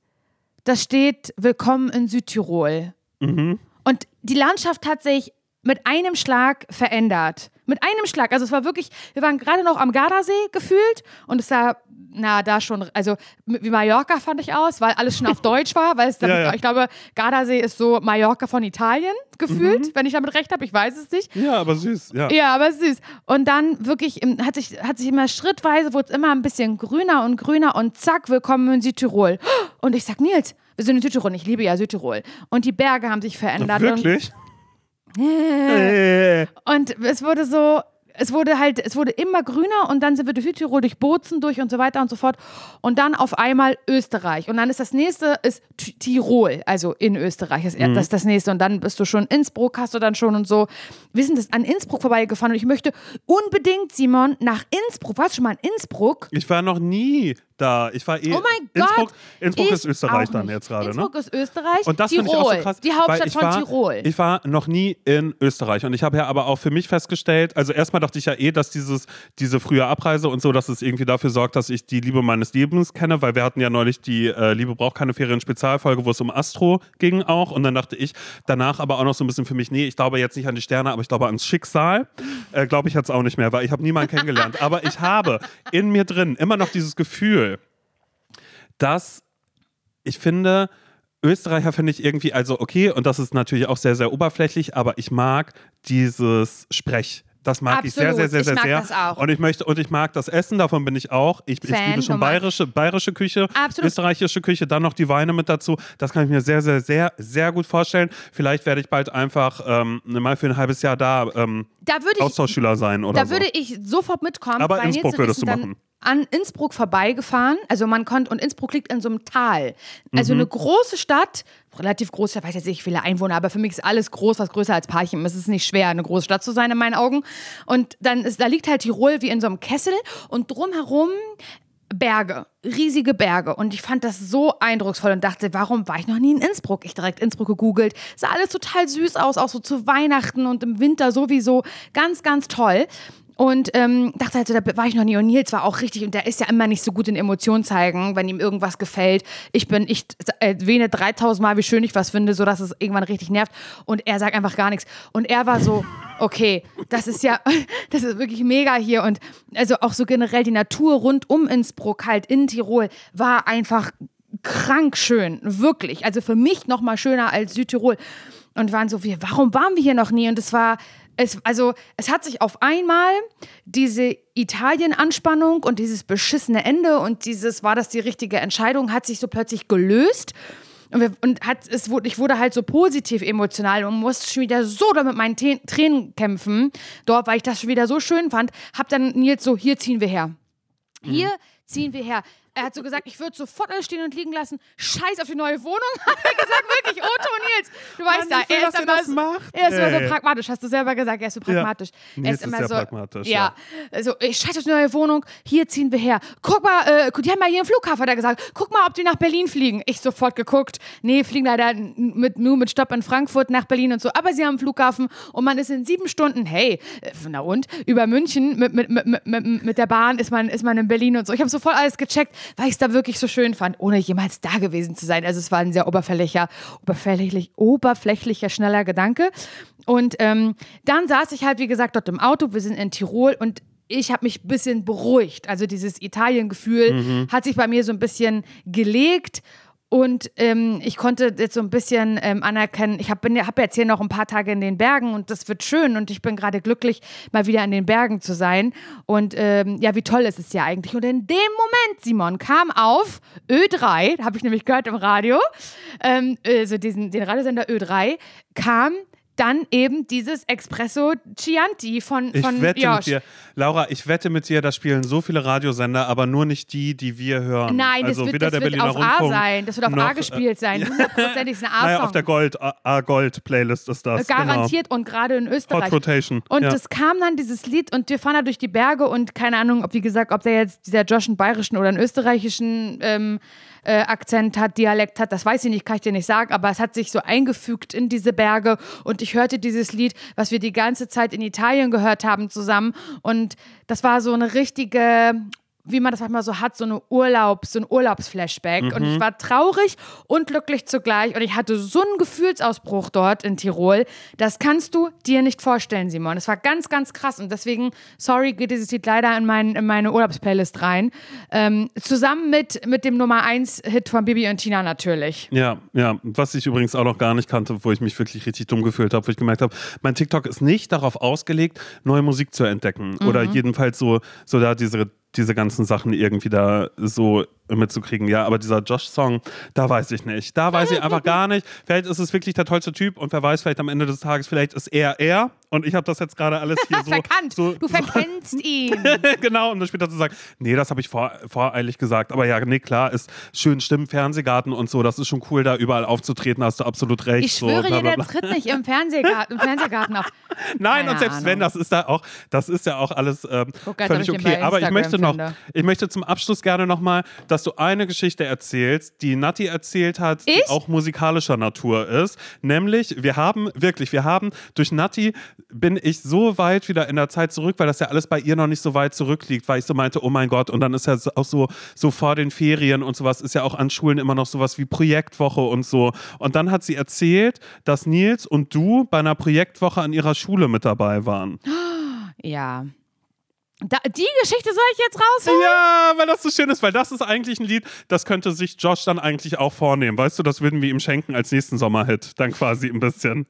da steht Willkommen in Südtirol. Mhm. Und die Landschaft hat sich mit einem Schlag verändert. Mit einem Schlag. Also es war wirklich, wir waren gerade noch am Gardasee gefühlt und es sah, na, da schon, also wie Mallorca fand ich aus, weil alles schon auf *laughs* Deutsch war, weil es damit, ja, ja. ich glaube, Gardasee ist so Mallorca von Italien gefühlt, mhm. wenn ich damit recht habe, ich weiß es nicht. Ja, aber süß, ja. Ja, aber süß. Und dann wirklich hat sich, hat sich immer schrittweise, wurde es immer ein bisschen grüner und grüner und zack, willkommen in Südtirol. *gasps* Und ich sag, Nils, wir sind in Südtirol, ich liebe ja Südtirol. Und die Berge haben sich verändert. Wirklich? *laughs* Und es wurde so, es wurde halt, es wurde immer grüner und dann sind wir durch Südtirol, durch Bozen durch und so weiter und so fort. Und dann auf einmal Österreich. Und dann ist das nächste ist Tirol, also in Österreich ist mhm. das, das nächste. Und dann bist du schon Innsbruck, hast du dann schon und so. Wir sind das an Innsbruck vorbeigefahren und ich möchte unbedingt, Simon, nach Innsbruck. Warst du schon mal in Innsbruck? Ich war noch nie da. Ich war eh. Oh mein Innsbruck, Gott! Innsbruck ist Österreich dann jetzt gerade, ne? Innsbruck ist Österreich. Und das finde ich auch so krass. Die Hauptstadt war, von Tirol. Ich war noch nie in Österreich und ich habe ja aber auch für mich festgestellt, also erstmal dachte ich ja eh, dass dieses, diese frühe Abreise und so, dass es irgendwie dafür sorgt, dass ich die Liebe meines Lebens kenne, weil wir hatten ja neulich die äh, Liebe braucht keine Ferien Spezialfolge, wo es um Astro ging auch und dann dachte ich danach aber auch noch so ein bisschen für mich, nee, ich glaube jetzt nicht an die Sterne, aber ich glaube ans Schicksal. Äh, glaube ich jetzt auch nicht mehr, weil ich habe niemanden kennengelernt. aber ich habe in mir drin immer noch dieses Gefühl, dass ich finde, Österreicher finde ich irgendwie, also okay, und das ist natürlich auch sehr, sehr oberflächlich, aber ich mag dieses Sprech. Das mag Absolut. ich sehr, sehr, sehr, sehr, ich mag sehr. Das auch. Und ich möchte und ich mag das Essen, davon bin ich auch. Ich, ich liebe schon bayerische, bayerische Küche, Absolut. österreichische Küche, dann noch die Weine mit dazu. Das kann ich mir sehr, sehr, sehr, sehr gut vorstellen. Vielleicht werde ich bald einfach ähm, mal für ein halbes Jahr da, ähm, da ich, Austauschschüler sein oder da so. würde ich sofort mitkommen. Aber Innsbruck würdest du machen an Innsbruck vorbeigefahren. Also man konnte, und Innsbruck liegt in so einem Tal. Also mhm. eine große Stadt, relativ groß, ich weiß jetzt nicht, viele Einwohner, aber für mich ist alles groß, was größer als Parchim. Es ist nicht schwer, eine große Stadt zu sein in meinen Augen. Und dann ist, da liegt halt Tirol wie in so einem Kessel und drumherum Berge, riesige Berge. Und ich fand das so eindrucksvoll und dachte, warum war ich noch nie in Innsbruck? Ich direkt Innsbruck gegoogelt. Sah alles total süß aus, auch so zu Weihnachten und im Winter sowieso. Ganz, ganz toll. Und ähm, dachte halt so, da war ich noch nie. Und Nils war auch richtig, und der ist ja immer nicht so gut in Emotionen zeigen, wenn ihm irgendwas gefällt. Ich bin, ich erwähne 3000 Mal, wie schön ich was finde, sodass es irgendwann richtig nervt. Und er sagt einfach gar nichts. Und er war so, okay, das ist ja, *laughs* das ist wirklich mega hier. Und also auch so generell die Natur rund um Innsbruck, halt in Tirol, war einfach krank schön. Wirklich. Also für mich noch mal schöner als Südtirol. Und waren so, wie, warum waren wir hier noch nie? Und es war es, also es hat sich auf einmal diese Italien-Anspannung und dieses beschissene Ende und dieses, war das die richtige Entscheidung, hat sich so plötzlich gelöst. Und, wir, und hat, es wurde, ich wurde halt so positiv emotional und musste schon wieder so da mit meinen Tränen kämpfen, dort, weil ich das schon wieder so schön fand. Hab dann Nils so, hier ziehen wir her. Hier mhm. ziehen wir her. Er hat so gesagt, ich würde sofort alles stehen und liegen lassen. Scheiß auf die neue Wohnung, *laughs* hat er gesagt, wirklich. Otto Nils, du weißt Mann, ja, er ist, immer so, macht, er ist immer so pragmatisch, hast du selber gesagt, er ist so pragmatisch. Ja. Er ist immer ist so, pragmatisch, ja. Also, ich scheiß auf die neue Wohnung, hier ziehen wir her. Guck mal, äh, die haben mal hier im Flughafen, hat er gesagt, guck mal, ob die nach Berlin fliegen. Ich sofort geguckt, nee, fliegen leider mit, nur mit Stopp in Frankfurt nach Berlin und so, aber sie haben einen Flughafen und man ist in sieben Stunden, hey, äh, na und, über München mit, mit, mit, mit, mit der Bahn ist man, ist man in Berlin und so. Ich habe sofort alles gecheckt, weil ich es da wirklich so schön fand, ohne jemals da gewesen zu sein. Also es war ein sehr oberflächlicher, oberflächlich, oberflächlicher, schneller Gedanke. Und ähm, dann saß ich halt, wie gesagt, dort im Auto. Wir sind in Tirol und ich habe mich ein bisschen beruhigt. Also dieses Italien-Gefühl mhm. hat sich bei mir so ein bisschen gelegt. Und ähm, ich konnte jetzt so ein bisschen ähm, anerkennen, ich habe hab jetzt hier noch ein paar Tage in den Bergen und das wird schön und ich bin gerade glücklich, mal wieder in den Bergen zu sein. Und ähm, ja, wie toll ist es ja eigentlich. Und in dem Moment, Simon, kam auf Ö3, habe ich nämlich gehört im Radio, also diesen, den Radiosender Ö3, kam dann eben dieses Espresso Chianti von, von ich wette Josh. mit dir, Laura, ich wette mit dir, da spielen so viele Radiosender, aber nur nicht die, die wir hören. Nein, also das wird, weder das der wird auf Rundfunk A sein. Das wird auf noch, A gespielt sein. Hundertprozentig ist ein *laughs* A-Song. Naja, auf der Gold, A-Gold-Playlist ist das. Garantiert genau. und gerade in Österreich. Hot Rotation. Und ja. es kam dann dieses Lied und wir fahren da durch die Berge und keine Ahnung, ob wie gesagt, ob der jetzt dieser Josh einen bayerischen oder einen österreichischen ähm, äh, Akzent hat, Dialekt hat, das weiß ich nicht, kann ich dir nicht sagen, aber es hat sich so eingefügt in diese Berge. Und ich hörte dieses Lied, was wir die ganze Zeit in Italien gehört haben zusammen. Und das war so eine richtige wie man das manchmal so hat, so eine Urlaub, so ein Urlaubsflashback. Mhm. Und ich war traurig und glücklich zugleich. Und ich hatte so einen Gefühlsausbruch dort in Tirol. Das kannst du dir nicht vorstellen, Simon. Das war ganz, ganz krass. Und deswegen, sorry, geht dieses Lied leider in, mein, in meine Urlaubsplaylist rein. Ähm, zusammen mit, mit dem Nummer 1-Hit von Bibi und Tina natürlich. Ja, ja. Was ich übrigens auch noch gar nicht kannte, wo ich mich wirklich richtig dumm gefühlt habe, wo ich gemerkt habe, mein TikTok ist nicht darauf ausgelegt, neue Musik zu entdecken. Mhm. Oder jedenfalls so, so da diese diese ganzen Sachen irgendwie da so mitzukriegen. Ja, aber dieser Josh-Song, da weiß ich nicht. Da weiß ich einfach gar nicht. Vielleicht ist es wirklich der tollste Typ und wer weiß, vielleicht am Ende des Tages, vielleicht ist er er und ich habe das jetzt gerade alles hier *laughs* so. Verkannt. So, du verkennst so. *laughs* ihn. genau, um dann später zu sagen, nee, das habe ich vor, voreilig gesagt. Aber ja, nee, klar, ist schön Stimmen, Fernsehgarten und so. Das ist schon cool, da überall aufzutreten, hast du absolut recht. Ich schwöre so, dir, der tritt nicht im Fernsehgarten, im Fernsehgarten auf. *laughs* Nein, Keine und selbst Ahnung. wenn, das ist da auch, das ist ja auch alles ähm, völlig okay. Aber ich möchte noch, ich möchte zum Abschluss gerne nochmal, dass du eine Geschichte erzählst, die Nati erzählt hat, ich? die auch musikalischer Natur ist. Nämlich, wir haben, wirklich, wir haben durch Nati bin ich so weit wieder in der Zeit zurück, weil das ja alles bei ihr noch nicht so weit zurückliegt, weil ich so meinte, oh mein Gott, und dann ist ja auch so, so vor den Ferien und sowas, ist ja auch an Schulen immer noch sowas wie Projektwoche und so. Und dann hat sie erzählt, dass Nils und du bei einer Projektwoche an ihrer Schule mit dabei waren. *gasps* Ja. Da, die Geschichte soll ich jetzt rausholen? Ja, weil das so schön ist, weil das ist eigentlich ein Lied, das könnte sich Josh dann eigentlich auch vornehmen. Weißt du, das würden wir ihm schenken als nächsten Sommerhit. Dann quasi ein bisschen.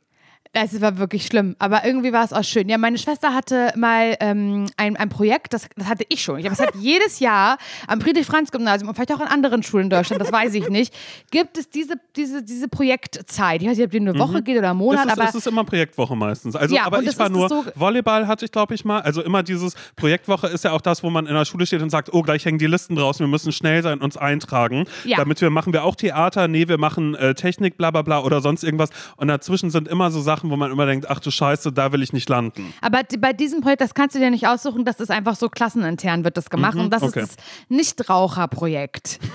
Es war wirklich schlimm, aber irgendwie war es auch schön. Ja, meine Schwester hatte mal ähm, ein, ein Projekt, das, das hatte ich schon. Ich habe es halt *laughs* jedes Jahr am Friedrich-Franz-Gymnasium und vielleicht auch an anderen Schulen in Deutschland, das weiß ich nicht, gibt es diese, diese, diese Projektzeit. Ich weiß nicht, ob die eine Woche mhm. geht oder einen Monat, es ist, aber. Es ist immer Projektwoche meistens. Also, ja, aber ich war nur, so Volleyball hatte ich, glaube ich, mal. Also immer dieses Projektwoche ist ja auch das, wo man in der Schule steht und sagt, oh, gleich hängen die Listen draußen, wir müssen schnell sein, uns eintragen. Ja. Damit wir machen wir auch Theater, nee, wir machen äh, Technik, bla bla bla oder sonst irgendwas. Und dazwischen sind immer so Sachen, wo man immer denkt, ach du Scheiße, da will ich nicht landen. Aber bei diesem Projekt, das kannst du dir nicht aussuchen, das ist einfach so klassenintern wird das gemacht mhm, und das okay. ist das Nichtraucherprojekt. *laughs*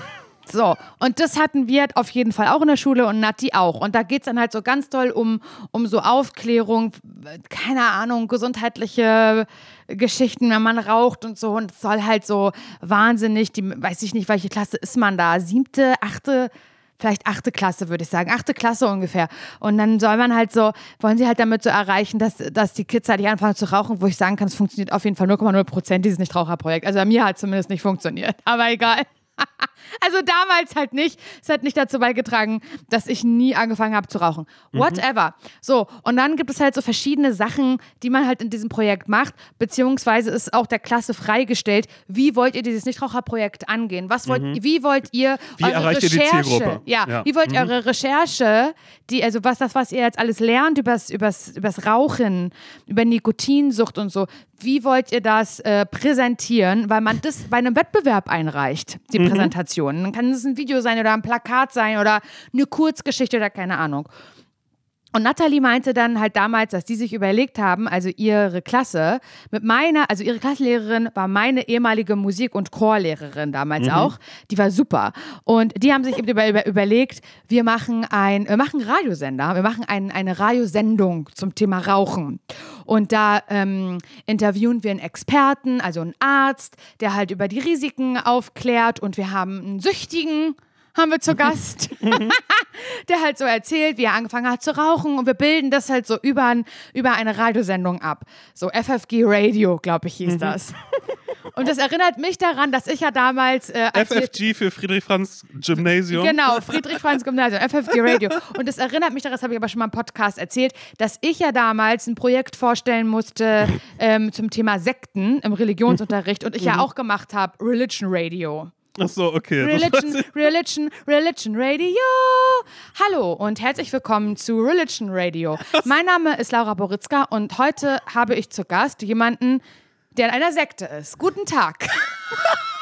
So, und das hatten wir auf jeden Fall auch in der Schule und Nati auch. Und da geht es dann halt so ganz toll um, um so Aufklärung, keine Ahnung, gesundheitliche Geschichten, wenn man raucht und so. Und es soll halt so wahnsinnig, die, weiß ich nicht, welche Klasse ist man da? Siebte, achte? Vielleicht achte Klasse, würde ich sagen, achte Klasse ungefähr. Und dann soll man halt so, wollen sie halt damit so erreichen, dass, dass die Kids halt nicht anfangen zu rauchen, wo ich sagen kann, es funktioniert auf jeden Fall 0,0 Prozent dieses Nichtraucherprojekt. Also bei mir hat zumindest nicht funktioniert. Aber egal. *laughs* also damals halt nicht. Es hat nicht dazu beigetragen, dass ich nie angefangen habe zu rauchen. Mhm. Whatever. Mhm. So, und dann gibt es halt so verschiedene Sachen, die man halt in diesem Projekt macht, beziehungsweise ist auch der Klasse freigestellt, wie wollt ihr dieses Nichtraucherprojekt angehen? Was wollt, mhm. Wie wollt ihr wie eure Recherche? Ja, ja. wie wollt ihr mhm. eure Recherche, die, also was das, was ihr jetzt alles lernt übers, übers, übers Rauchen, über Nikotinsucht und so, wie wollt ihr das äh, präsentieren, weil man das bei einem Wettbewerb einreicht, die mhm. Präsentation. Dann kann es ein Video sein oder ein Plakat sein oder eine Kurzgeschichte oder keine Ahnung. Und Natalie meinte dann halt damals, dass die sich überlegt haben, also ihre Klasse, mit meiner, also ihre Klassenlehrerin war meine ehemalige Musik- und Chorlehrerin damals mhm. auch. Die war super. Und die haben sich über, über, überlegt, wir machen ein, wir machen Radiosender, wir machen ein, eine Radiosendung zum Thema Rauchen. Und da ähm, interviewen wir einen Experten, also einen Arzt, der halt über die Risiken aufklärt. Und wir haben einen Süchtigen, haben wir zu Gast, der halt so erzählt, wie er angefangen hat zu rauchen und wir bilden das halt so über, ein, über eine Radiosendung ab. So FFG Radio, glaube ich, hieß mhm. das. Und das erinnert mich daran, dass ich ja damals. Äh, FFG für Friedrich Franz Gymnasium. Genau, Friedrich Franz Gymnasium, FFG Radio. Und das erinnert mich daran, das habe ich aber schon mal im Podcast erzählt, dass ich ja damals ein Projekt vorstellen musste ähm, zum Thema Sekten im Religionsunterricht und ich ja mhm. auch gemacht habe, Religion Radio. Ach so, okay. Religion, Religion, Religion Radio. Hallo und herzlich willkommen zu Religion Radio. *laughs* Mein Name ist Laura Boritzka und heute habe ich zu Gast jemanden, der in einer Sekte ist. Guten Tag. *laughs*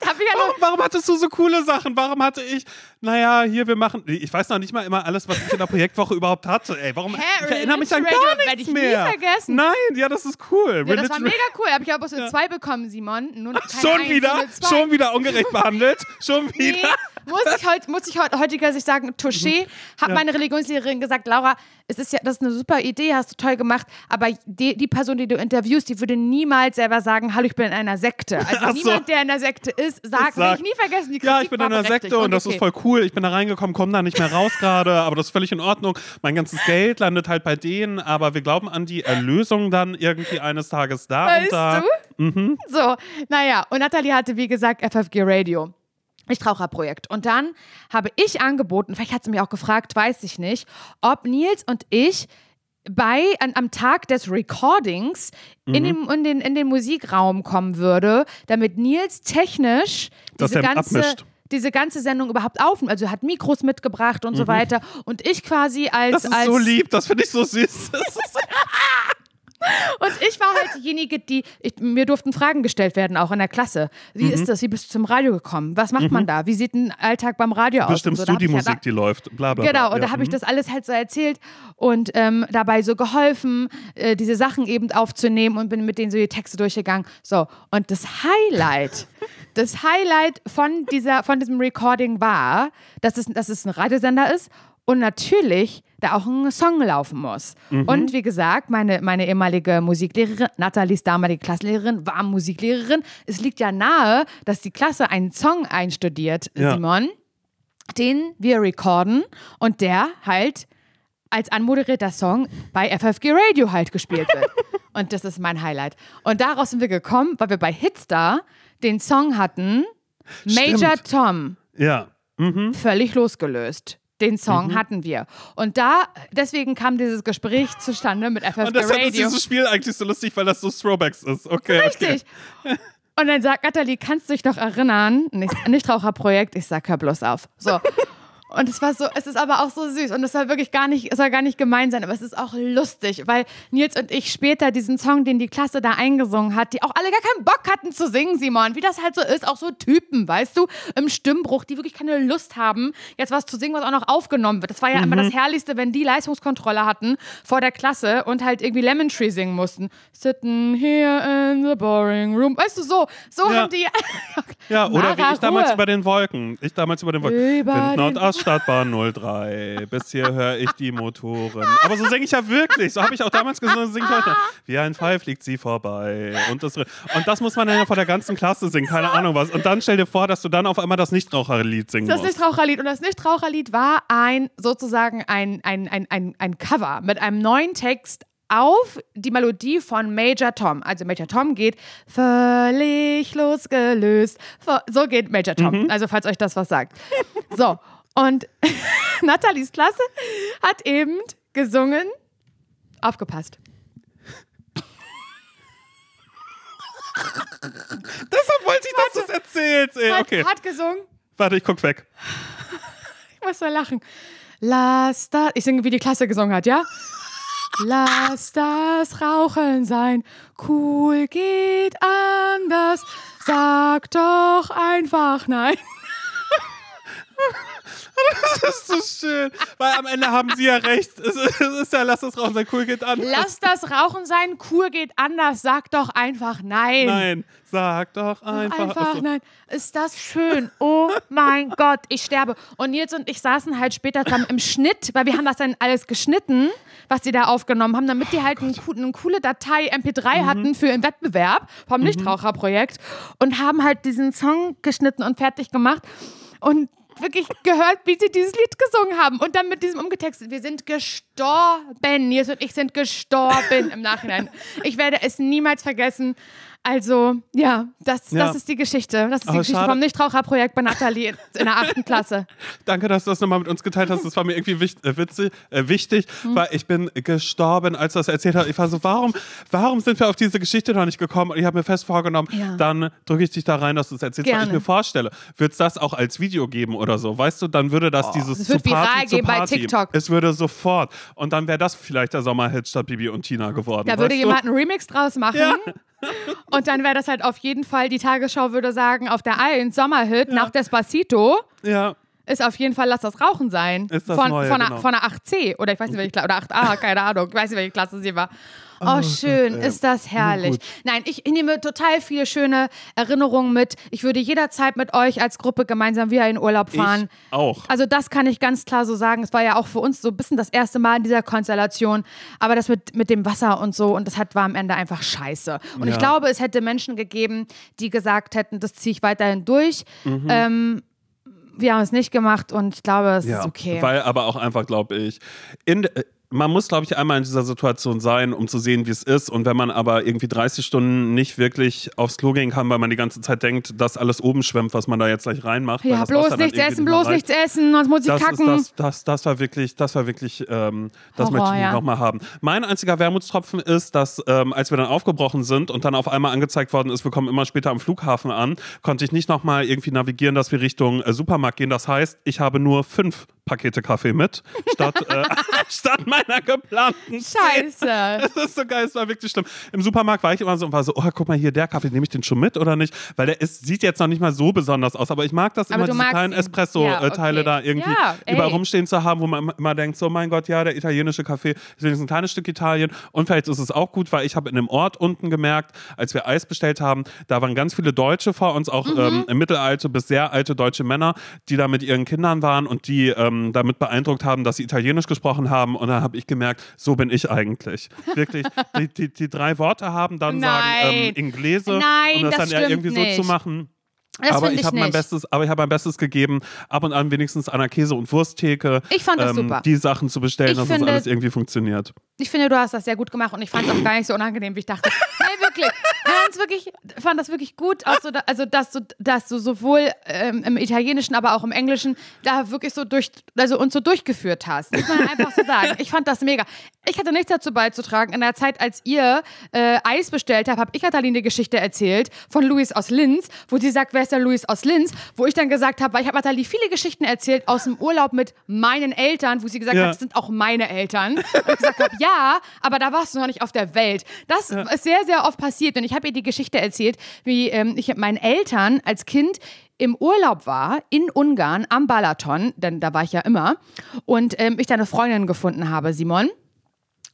warum, warum, hattest du so coole Sachen? Warum hatte ich, naja, hier, wir machen, ich weiß noch nicht mal immer alles, was ich in der Projektwoche überhaupt hatte. Ey, warum, Hä, ich erinnere mich an gar nichts ich mehr. Nie vergessen. Nein, ja, das ist cool. Ja, das war mega cool. Habe ich aber bloß ja. zwei bekommen, Simon. Nun, *laughs* schon wieder? Schon wieder ungerecht behandelt? Schon wieder? Nee, muss ich, heut, muss ich heut, heutiger sich sagen, Touché, hat ja. meine Religionslehrerin gesagt, Laura, es ist ja, das ist eine super Idee, hast du toll gemacht, aber die, die Person, die du interviewst, die würde niemals selber sagen, hallo, ich bin in einer Sekte. *laughs* Also Ach so. niemand, der in einer Sekte ist, sagt, will ich nie vergessen, die Kritik Ja, ich bin in einer Sekte und das okay. ist voll cool. Ich bin da reingekommen, komme da nicht mehr raus *laughs* gerade, aber das ist völlig in Ordnung. Mein ganzes Geld landet halt bei denen, aber wir glauben an die Erlösung dann irgendwie eines Tages da und Weißt da. du? So, naja, und Nathalie hatte, wie gesagt, FFG Radio. Nichtraucherprojekt. Und dann habe ich angeboten, vielleicht hat sie mich auch gefragt, weiß ich nicht, ob Nils und ich bei, an, am Tag des Recordings Mhm. in, den, in, den, in den Musikraum kommen würde, damit Nils technisch Dass diese ganze, abmischt. diese ganze Sendung überhaupt aufnimmt. Also er hat Mikros mitgebracht und so weiter. Und ich quasi als. Mhm. Das ist als so lieb, das finde ich so süß. *laughs* Und ich war halt diejenige, die, ich, mir durften Fragen gestellt werden, auch in der Klasse. Wie Mhm. ist das? Wie bist du zum Radio gekommen? Was macht man da? Wie sieht ein Alltag beim Radio aus? Bestimmst so, du da die Musik, halt- die läuft, bla bla. Genau, bla. und da Ja, habe ich mhm. das alles halt so erzählt und ähm, dabei so geholfen, äh, diese Sachen eben aufzunehmen und bin mit denen so die Texte durchgegangen. So, und das Highlight, *laughs* das Highlight von, dieser, von diesem Recording war, dass es, dass es ein Radiosender ist und natürlich da auch ein Song laufen muss. Und wie gesagt, meine, meine ehemalige Musiklehrerin, Nathalies damalige Klassenlehrerin, war Musiklehrerin. Es liegt ja nahe, dass die Klasse einen Song einstudiert, Ja. Simon den wir recorden und der halt als anmoderierter Song bei FFG Radio halt gespielt wird. *laughs* und das ist mein Highlight. Und daraus sind wir gekommen, weil wir bei Hitstar den Song hatten, Major Stimmt. Tom, Ja. völlig losgelöst. Den Song Mhm. hatten wir. Und da, deswegen kam dieses Gespräch zustande mit FFG Und deshalb ist Radio. dieses Spiel eigentlich so lustig, weil das so Throwbacks ist. Okay. Richtig. Und dann sagt Nathalie, kannst du dich noch erinnern? Nicht, Nichtraucherprojekt. Ich sag, hör bloß auf. So. Und es war so, es ist aber auch so süß und es soll wirklich gar nicht, es soll gar nicht gemein sein, aber es ist auch lustig, weil Nils und ich später diesen Song, den die Klasse da eingesungen hat, die auch alle gar keinen Bock hatten zu singen, Simon, wie das halt so ist, auch so Typen, weißt du, im Stimmbruch, die wirklich keine Lust haben, jetzt was zu singen, was auch noch aufgenommen wird. Das war ja immer das Herrlichste, wenn die Leistungskontrolle hatten vor der Klasse und halt irgendwie Lemon Tree singen mussten. Sitting here in the boring room. Weißt du, so, so Ja. haben die. Ja, *laughs* oder wie Mara, ich damals Ruhe. über den Wolken. Ich damals über den Wolken. Über Wind Nordoststadtbahn 03. Bis hier höre ich die Motoren. Aber so singe ich ja wirklich. So habe ich auch damals gesungen, so singe ich heute. Wie ein Pfeil fliegt sie vorbei. Und das, und das muss man dann ja vor der ganzen Klasse singen. Keine Ahnung was. Und dann stell dir vor, dass du dann auf einmal das Nichtraucherlied singen Das musst. Nichtraucherlied. Und das Nichtraucherlied war ein, sozusagen ein, ein, ein, ein, ein Cover mit einem neuen Text auf die Melodie von Major Tom. Also Major Tom geht völlig losgelöst. So geht Major Tom. Mhm. Also falls euch das was sagt. So. Und *laughs* Nathalies Klasse hat eben gesungen. Aufgepasst. Deshalb wollte ich, dass du es erzählst. Ey, Hat, okay. hat gesungen. Warte, ich guck weg. Ich muss da lachen. Lass das. Ich singe, wie die Klasse gesungen hat, ja? Lass das Rauchen sein. Cool geht anders. Sag doch einfach nein. *laughs* Das ist so schön. Weil am Ende haben sie ja recht. Es ist, ja, lass das raus, sein cool geht an. Lass das Rauchen sein. Cool geht anders. Sag doch einfach nein. Nein, sag doch einfach. Einfach nein. Ist das schön? Oh mein *laughs* Gott, ich sterbe. Und Nils und ich saßen halt später zusammen im Schnitt, weil wir haben das dann alles geschnitten, was die da aufgenommen haben, damit die halt coo- eine coole Datei MP3 hatten für einen Wettbewerb vom Nichtraucherprojekt und haben halt diesen Song geschnitten und fertig gemacht und wirklich gehört, wie sie dieses Lied gesungen haben und dann mit diesem umgetextet. Wir sind gestorben. Nils und ich sind gestorben im Nachhinein. Ich werde es niemals vergessen. Also, ja, das, Ja. das ist die Geschichte. Das ist die Aber Geschichte schade. vom Nichtraucherprojekt bei Nathalie in der achten Klasse. *laughs* Danke, dass du das nochmal mit uns geteilt hast. Das war mir irgendwie wichtig, äh, witzig, äh, wichtig weil ich bin gestorben, als du das erzählt hast. Ich war so, warum, warum sind wir auf diese Geschichte noch nicht gekommen? Und ich habe mir fest vorgenommen, Ja. dann drücke ich dich da rein, dass du es erzählst, weil ich Gerne. mir vorstelle, würde es das auch als Video geben oder so, weißt du, dann würde das dieses das wird zu Party viral zu gehen bei. TikTok. Es würde sofort. Und dann wäre das vielleicht der Sommerhit statt Bibi und Tina geworden. Da würde jemand einen Remix draus machen. Ja. Und dann wäre das halt auf jeden Fall, die Tagesschau würde sagen, auf der einen Sommerhit nach Despacito? Ja. Ist auf jeden Fall Lass das Rauchen sein. Ist das von, neue, von, genau. von der 8C oder ich weiß nicht, welche Klasse, oder 8A, *laughs* keine Ahnung. Ich weiß nicht, welche Klasse sie war. Oh, schön, Gott, ist das herrlich. Nein, ich nehme total viele schöne Erinnerungen mit. Ich würde jederzeit mit euch als Gruppe gemeinsam wieder in Urlaub fahren. Ich auch. Also das kann ich ganz klar so sagen. Es war ja auch für uns so ein bisschen das erste Mal in dieser Konstellation. Aber das mit, mit dem Wasser und so und das hat, war am Ende einfach scheiße. Und ich Ja. glaube, es hätte Menschen gegeben, die gesagt hätten, das ziehe ich weiterhin durch. Mhm. Ähm, wir haben es nicht gemacht und ich glaube, es ist okay. Weil aber auch einfach, glaube ich, in, äh, man muss, glaube ich, einmal in dieser Situation sein, um zu sehen, wie es ist. Und wenn man aber irgendwie 30 Stunden nicht wirklich aufs Klo gehen kann, weil man die ganze Zeit denkt, dass alles oben schwimmt, was man da jetzt gleich reinmacht. ja, bloß nichts essen, bloß reicht. nichts essen, sonst muss ich Das, kacken. das, das, das war wirklich, das war wirklich, ähm, das Horror, möchte ich ja. nochmal haben. Mein einziger Wermutstropfen ist, dass ähm, als wir dann aufgebrochen sind und dann auf einmal angezeigt worden ist, wir kommen immer später am Flughafen an, konnte ich nicht nochmal irgendwie navigieren, dass wir Richtung äh, Supermarkt gehen. Das heißt, ich habe nur fünf Pakete Kaffee mit, statt, äh, *laughs* statt meiner geplanten. Scheiße. *laughs* Das ist so geil, es war wirklich schlimm. Im Supermarkt war ich immer so und war so, oh, guck mal hier, der Kaffee, nehme ich den schon mit oder nicht? Weil der ist, sieht jetzt noch nicht mal so besonders aus, aber ich mag das Aber immer, diese kleinen. Espresso-Teile Ja, okay. da irgendwie Ja, überall rumstehen zu haben, wo man immer- immer denkt, so mein Gott, ja, der italienische Kaffee ist wenigstens ein kleines Stück Italien. Und vielleicht ist es auch gut, weil ich habe in einem Ort unten gemerkt, als wir Eis bestellt haben, da waren ganz viele Deutsche vor uns, auch Mhm. ähm, mittelalte bis sehr alte deutsche Männer, die da mit ihren Kindern waren und die ähm, damit beeindruckt haben, dass sie Italienisch gesprochen haben. Und dann habe ich gemerkt, so bin ich eigentlich. Wirklich, die, die, die drei Worte haben, dann sagen ähm, Nein. Inglese, Nein, um das, das dann ja irgendwie so zu nicht. machen. Das aber ich ich habe mein nicht. Bestes, aber ich habe mein Bestes gegeben, ab und an wenigstens an der Käse- und Wursttheke Ich fand das ähm, super. die Sachen zu bestellen, Ich dass das finde- alles irgendwie funktioniert. Ich finde, du hast das sehr gut gemacht und ich fand es auch gar nicht so unangenehm, wie ich dachte. *laughs* Wirklich. Ich fand's wirklich, fand das wirklich gut. Auch so, also, dass du, dass du sowohl ähm, im Italienischen, aber auch im Englischen da wirklich so durch, also uns so durchgeführt hast. Muss man einfach so sagen. Ich fand das mega. Ich hatte nichts dazu beizutragen. In der Zeit, als ihr äh, Eis bestellt habt, habe ich Kathaline eine Geschichte erzählt von Luis aus Linz, wo sie sagt, wer ist der Luis aus Linz? Wo ich dann gesagt habe, weil ich habe Nathalie viele Geschichten erzählt aus dem Urlaub mit meinen Eltern, wo sie gesagt Ja. hat, das sind auch meine Eltern. Und ich gesagt habe, ja, aber da warst du noch nicht auf der Welt. Das ist sehr, sehr oft passiert. Und ich habe ihr die Geschichte erzählt, wie ähm, ich mit meinen Eltern als Kind im Urlaub war in Ungarn am Balaton, denn da war ich ja immer, und ähm, ich da eine Freundin gefunden habe, Simon.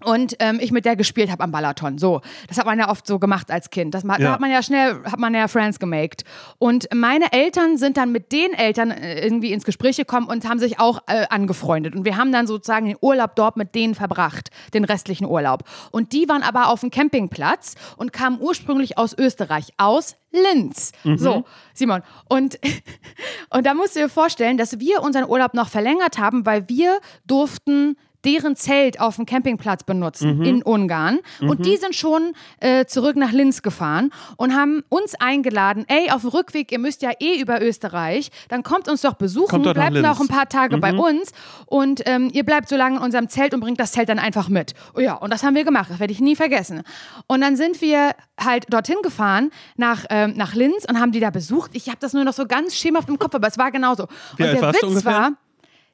Und ähm, ich mit der gespielt habe am Balaton. So, das hat man ja oft so gemacht als Kind. Das, ma- Da Ja. hat man ja schnell, hat man ja Friends gemaked. Und meine Eltern sind dann mit den Eltern äh, irgendwie ins Gespräch gekommen und haben sich auch äh, angefreundet. Und wir haben dann sozusagen den Urlaub dort mit denen verbracht, den restlichen Urlaub. Und die waren aber auf dem Campingplatz und kamen ursprünglich aus Österreich, aus Linz. So, Simon. Und, *laughs* und da musst du dir vorstellen, dass wir unseren Urlaub noch verlängert haben, weil wir durften deren Zelt auf dem Campingplatz benutzen in Ungarn. Und die sind schon äh, zurück nach Linz gefahren und haben uns eingeladen, ey, auf dem Rückweg, ihr müsst ja eh über Österreich, dann kommt uns doch besuchen, doch bleibt noch ein paar Tage bei uns und ähm, ihr bleibt so lange in unserem Zelt und bringt das Zelt dann einfach mit. Oh ja, und das haben wir gemacht, das werde ich nie vergessen. Und dann sind wir halt dorthin gefahren, nach, ähm, nach Linz und haben die da besucht. Ich habe das nur noch so ganz schemenhaft im Kopf, aber es war genauso. Wie und der Witz ungefähr? war,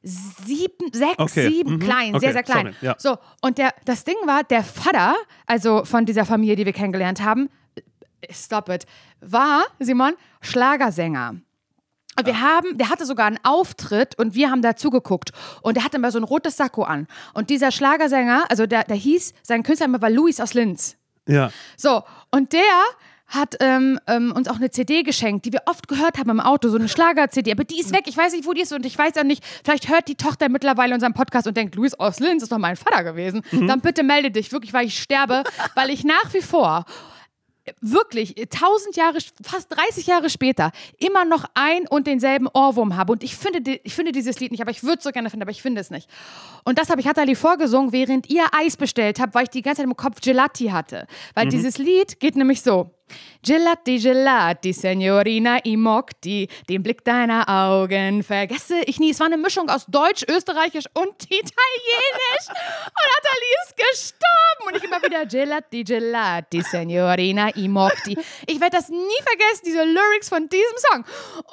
sieben, sechs, Okay, sieben, mhm. klein, Okay, sehr, sehr klein. ja. So, und der, das Ding war, der Vater, also von dieser Familie, die wir kennengelernt haben, äh, stop it, war, Simon, Schlagersänger. Und wir haben, der hatte sogar einen Auftritt und wir haben da zugeguckt. Und der hatte immer so ein rotes Sakko an. Und dieser Schlagersänger, also der, der hieß, sein Künstlername war Luis aus Linz. Ja. So, und der hat ähm, ähm, uns auch eine CD geschenkt, die wir oft gehört haben im Auto, so eine Schlager-CD. Aber die ist weg, ich weiß nicht, wo die ist und ich weiß auch nicht, vielleicht hört die Tochter mittlerweile unseren Podcast und denkt, Luis aus Linz ist doch mein Vater gewesen. Dann bitte melde dich, wirklich, weil ich sterbe, *laughs* weil ich nach wie vor wirklich tausend Jahre, fast 30 Jahre später immer noch ein und denselben Ohrwurm habe. Und ich finde, ich finde dieses Lied nicht, aber ich würde es so gerne finden, aber ich finde es nicht. Und das habe ich Hatali vorgesungen, während ihr Eis bestellt habt, weil ich die ganze Zeit im Kopf Gelati hatte. Weil dieses Lied geht nämlich so. Gelati, Gelati, Signorina Imokti, den Blick deiner Augen vergesse ich nie. Es war eine Mischung aus Deutsch, Österreichisch und Italienisch. Und Nathalie ist gestorben. Und ich immer wieder Gelati, Gelati, Signorina Imokti. Ich werde das nie vergessen, diese Lyrics von diesem Song.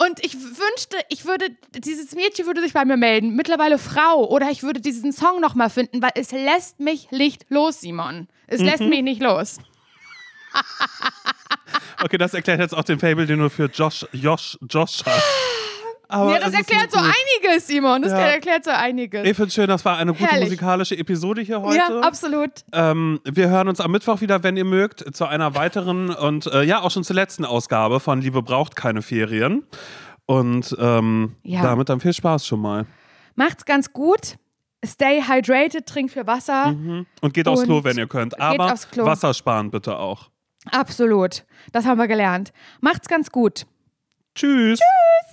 Und ich wünschte, ich würde, dieses Mädchen würde sich bei mir melden. Mittlerweile Frau. Oder ich würde diesen Song nochmal finden, weil es lässt mich nicht los, Simon. Es lässt mich nicht los. *laughs* Okay, das erklärt jetzt auch den Fable, den du für Josh, Josh, Josh hast. Aber ja, das erklärt so, einiges, Simon. Das ja. erklärt so einiges. Ich finde schön, das war eine gute Herrlich. musikalische Episode hier heute. Ja, absolut. Ähm, wir hören uns am Mittwoch wieder, wenn ihr mögt, zu einer weiteren und äh, ja, auch schon zur letzten Ausgabe von Liebe braucht keine Ferien. Und ähm, ja. damit dann viel Spaß schon mal. Macht's ganz gut. Stay hydrated, trinkt viel Wasser. Mhm. Und geht aufs Klo, wenn ihr könnt. Aber Wasser sparen bitte auch. Absolut. Das haben wir gelernt. Macht's ganz gut. Tschüss. Tschüss.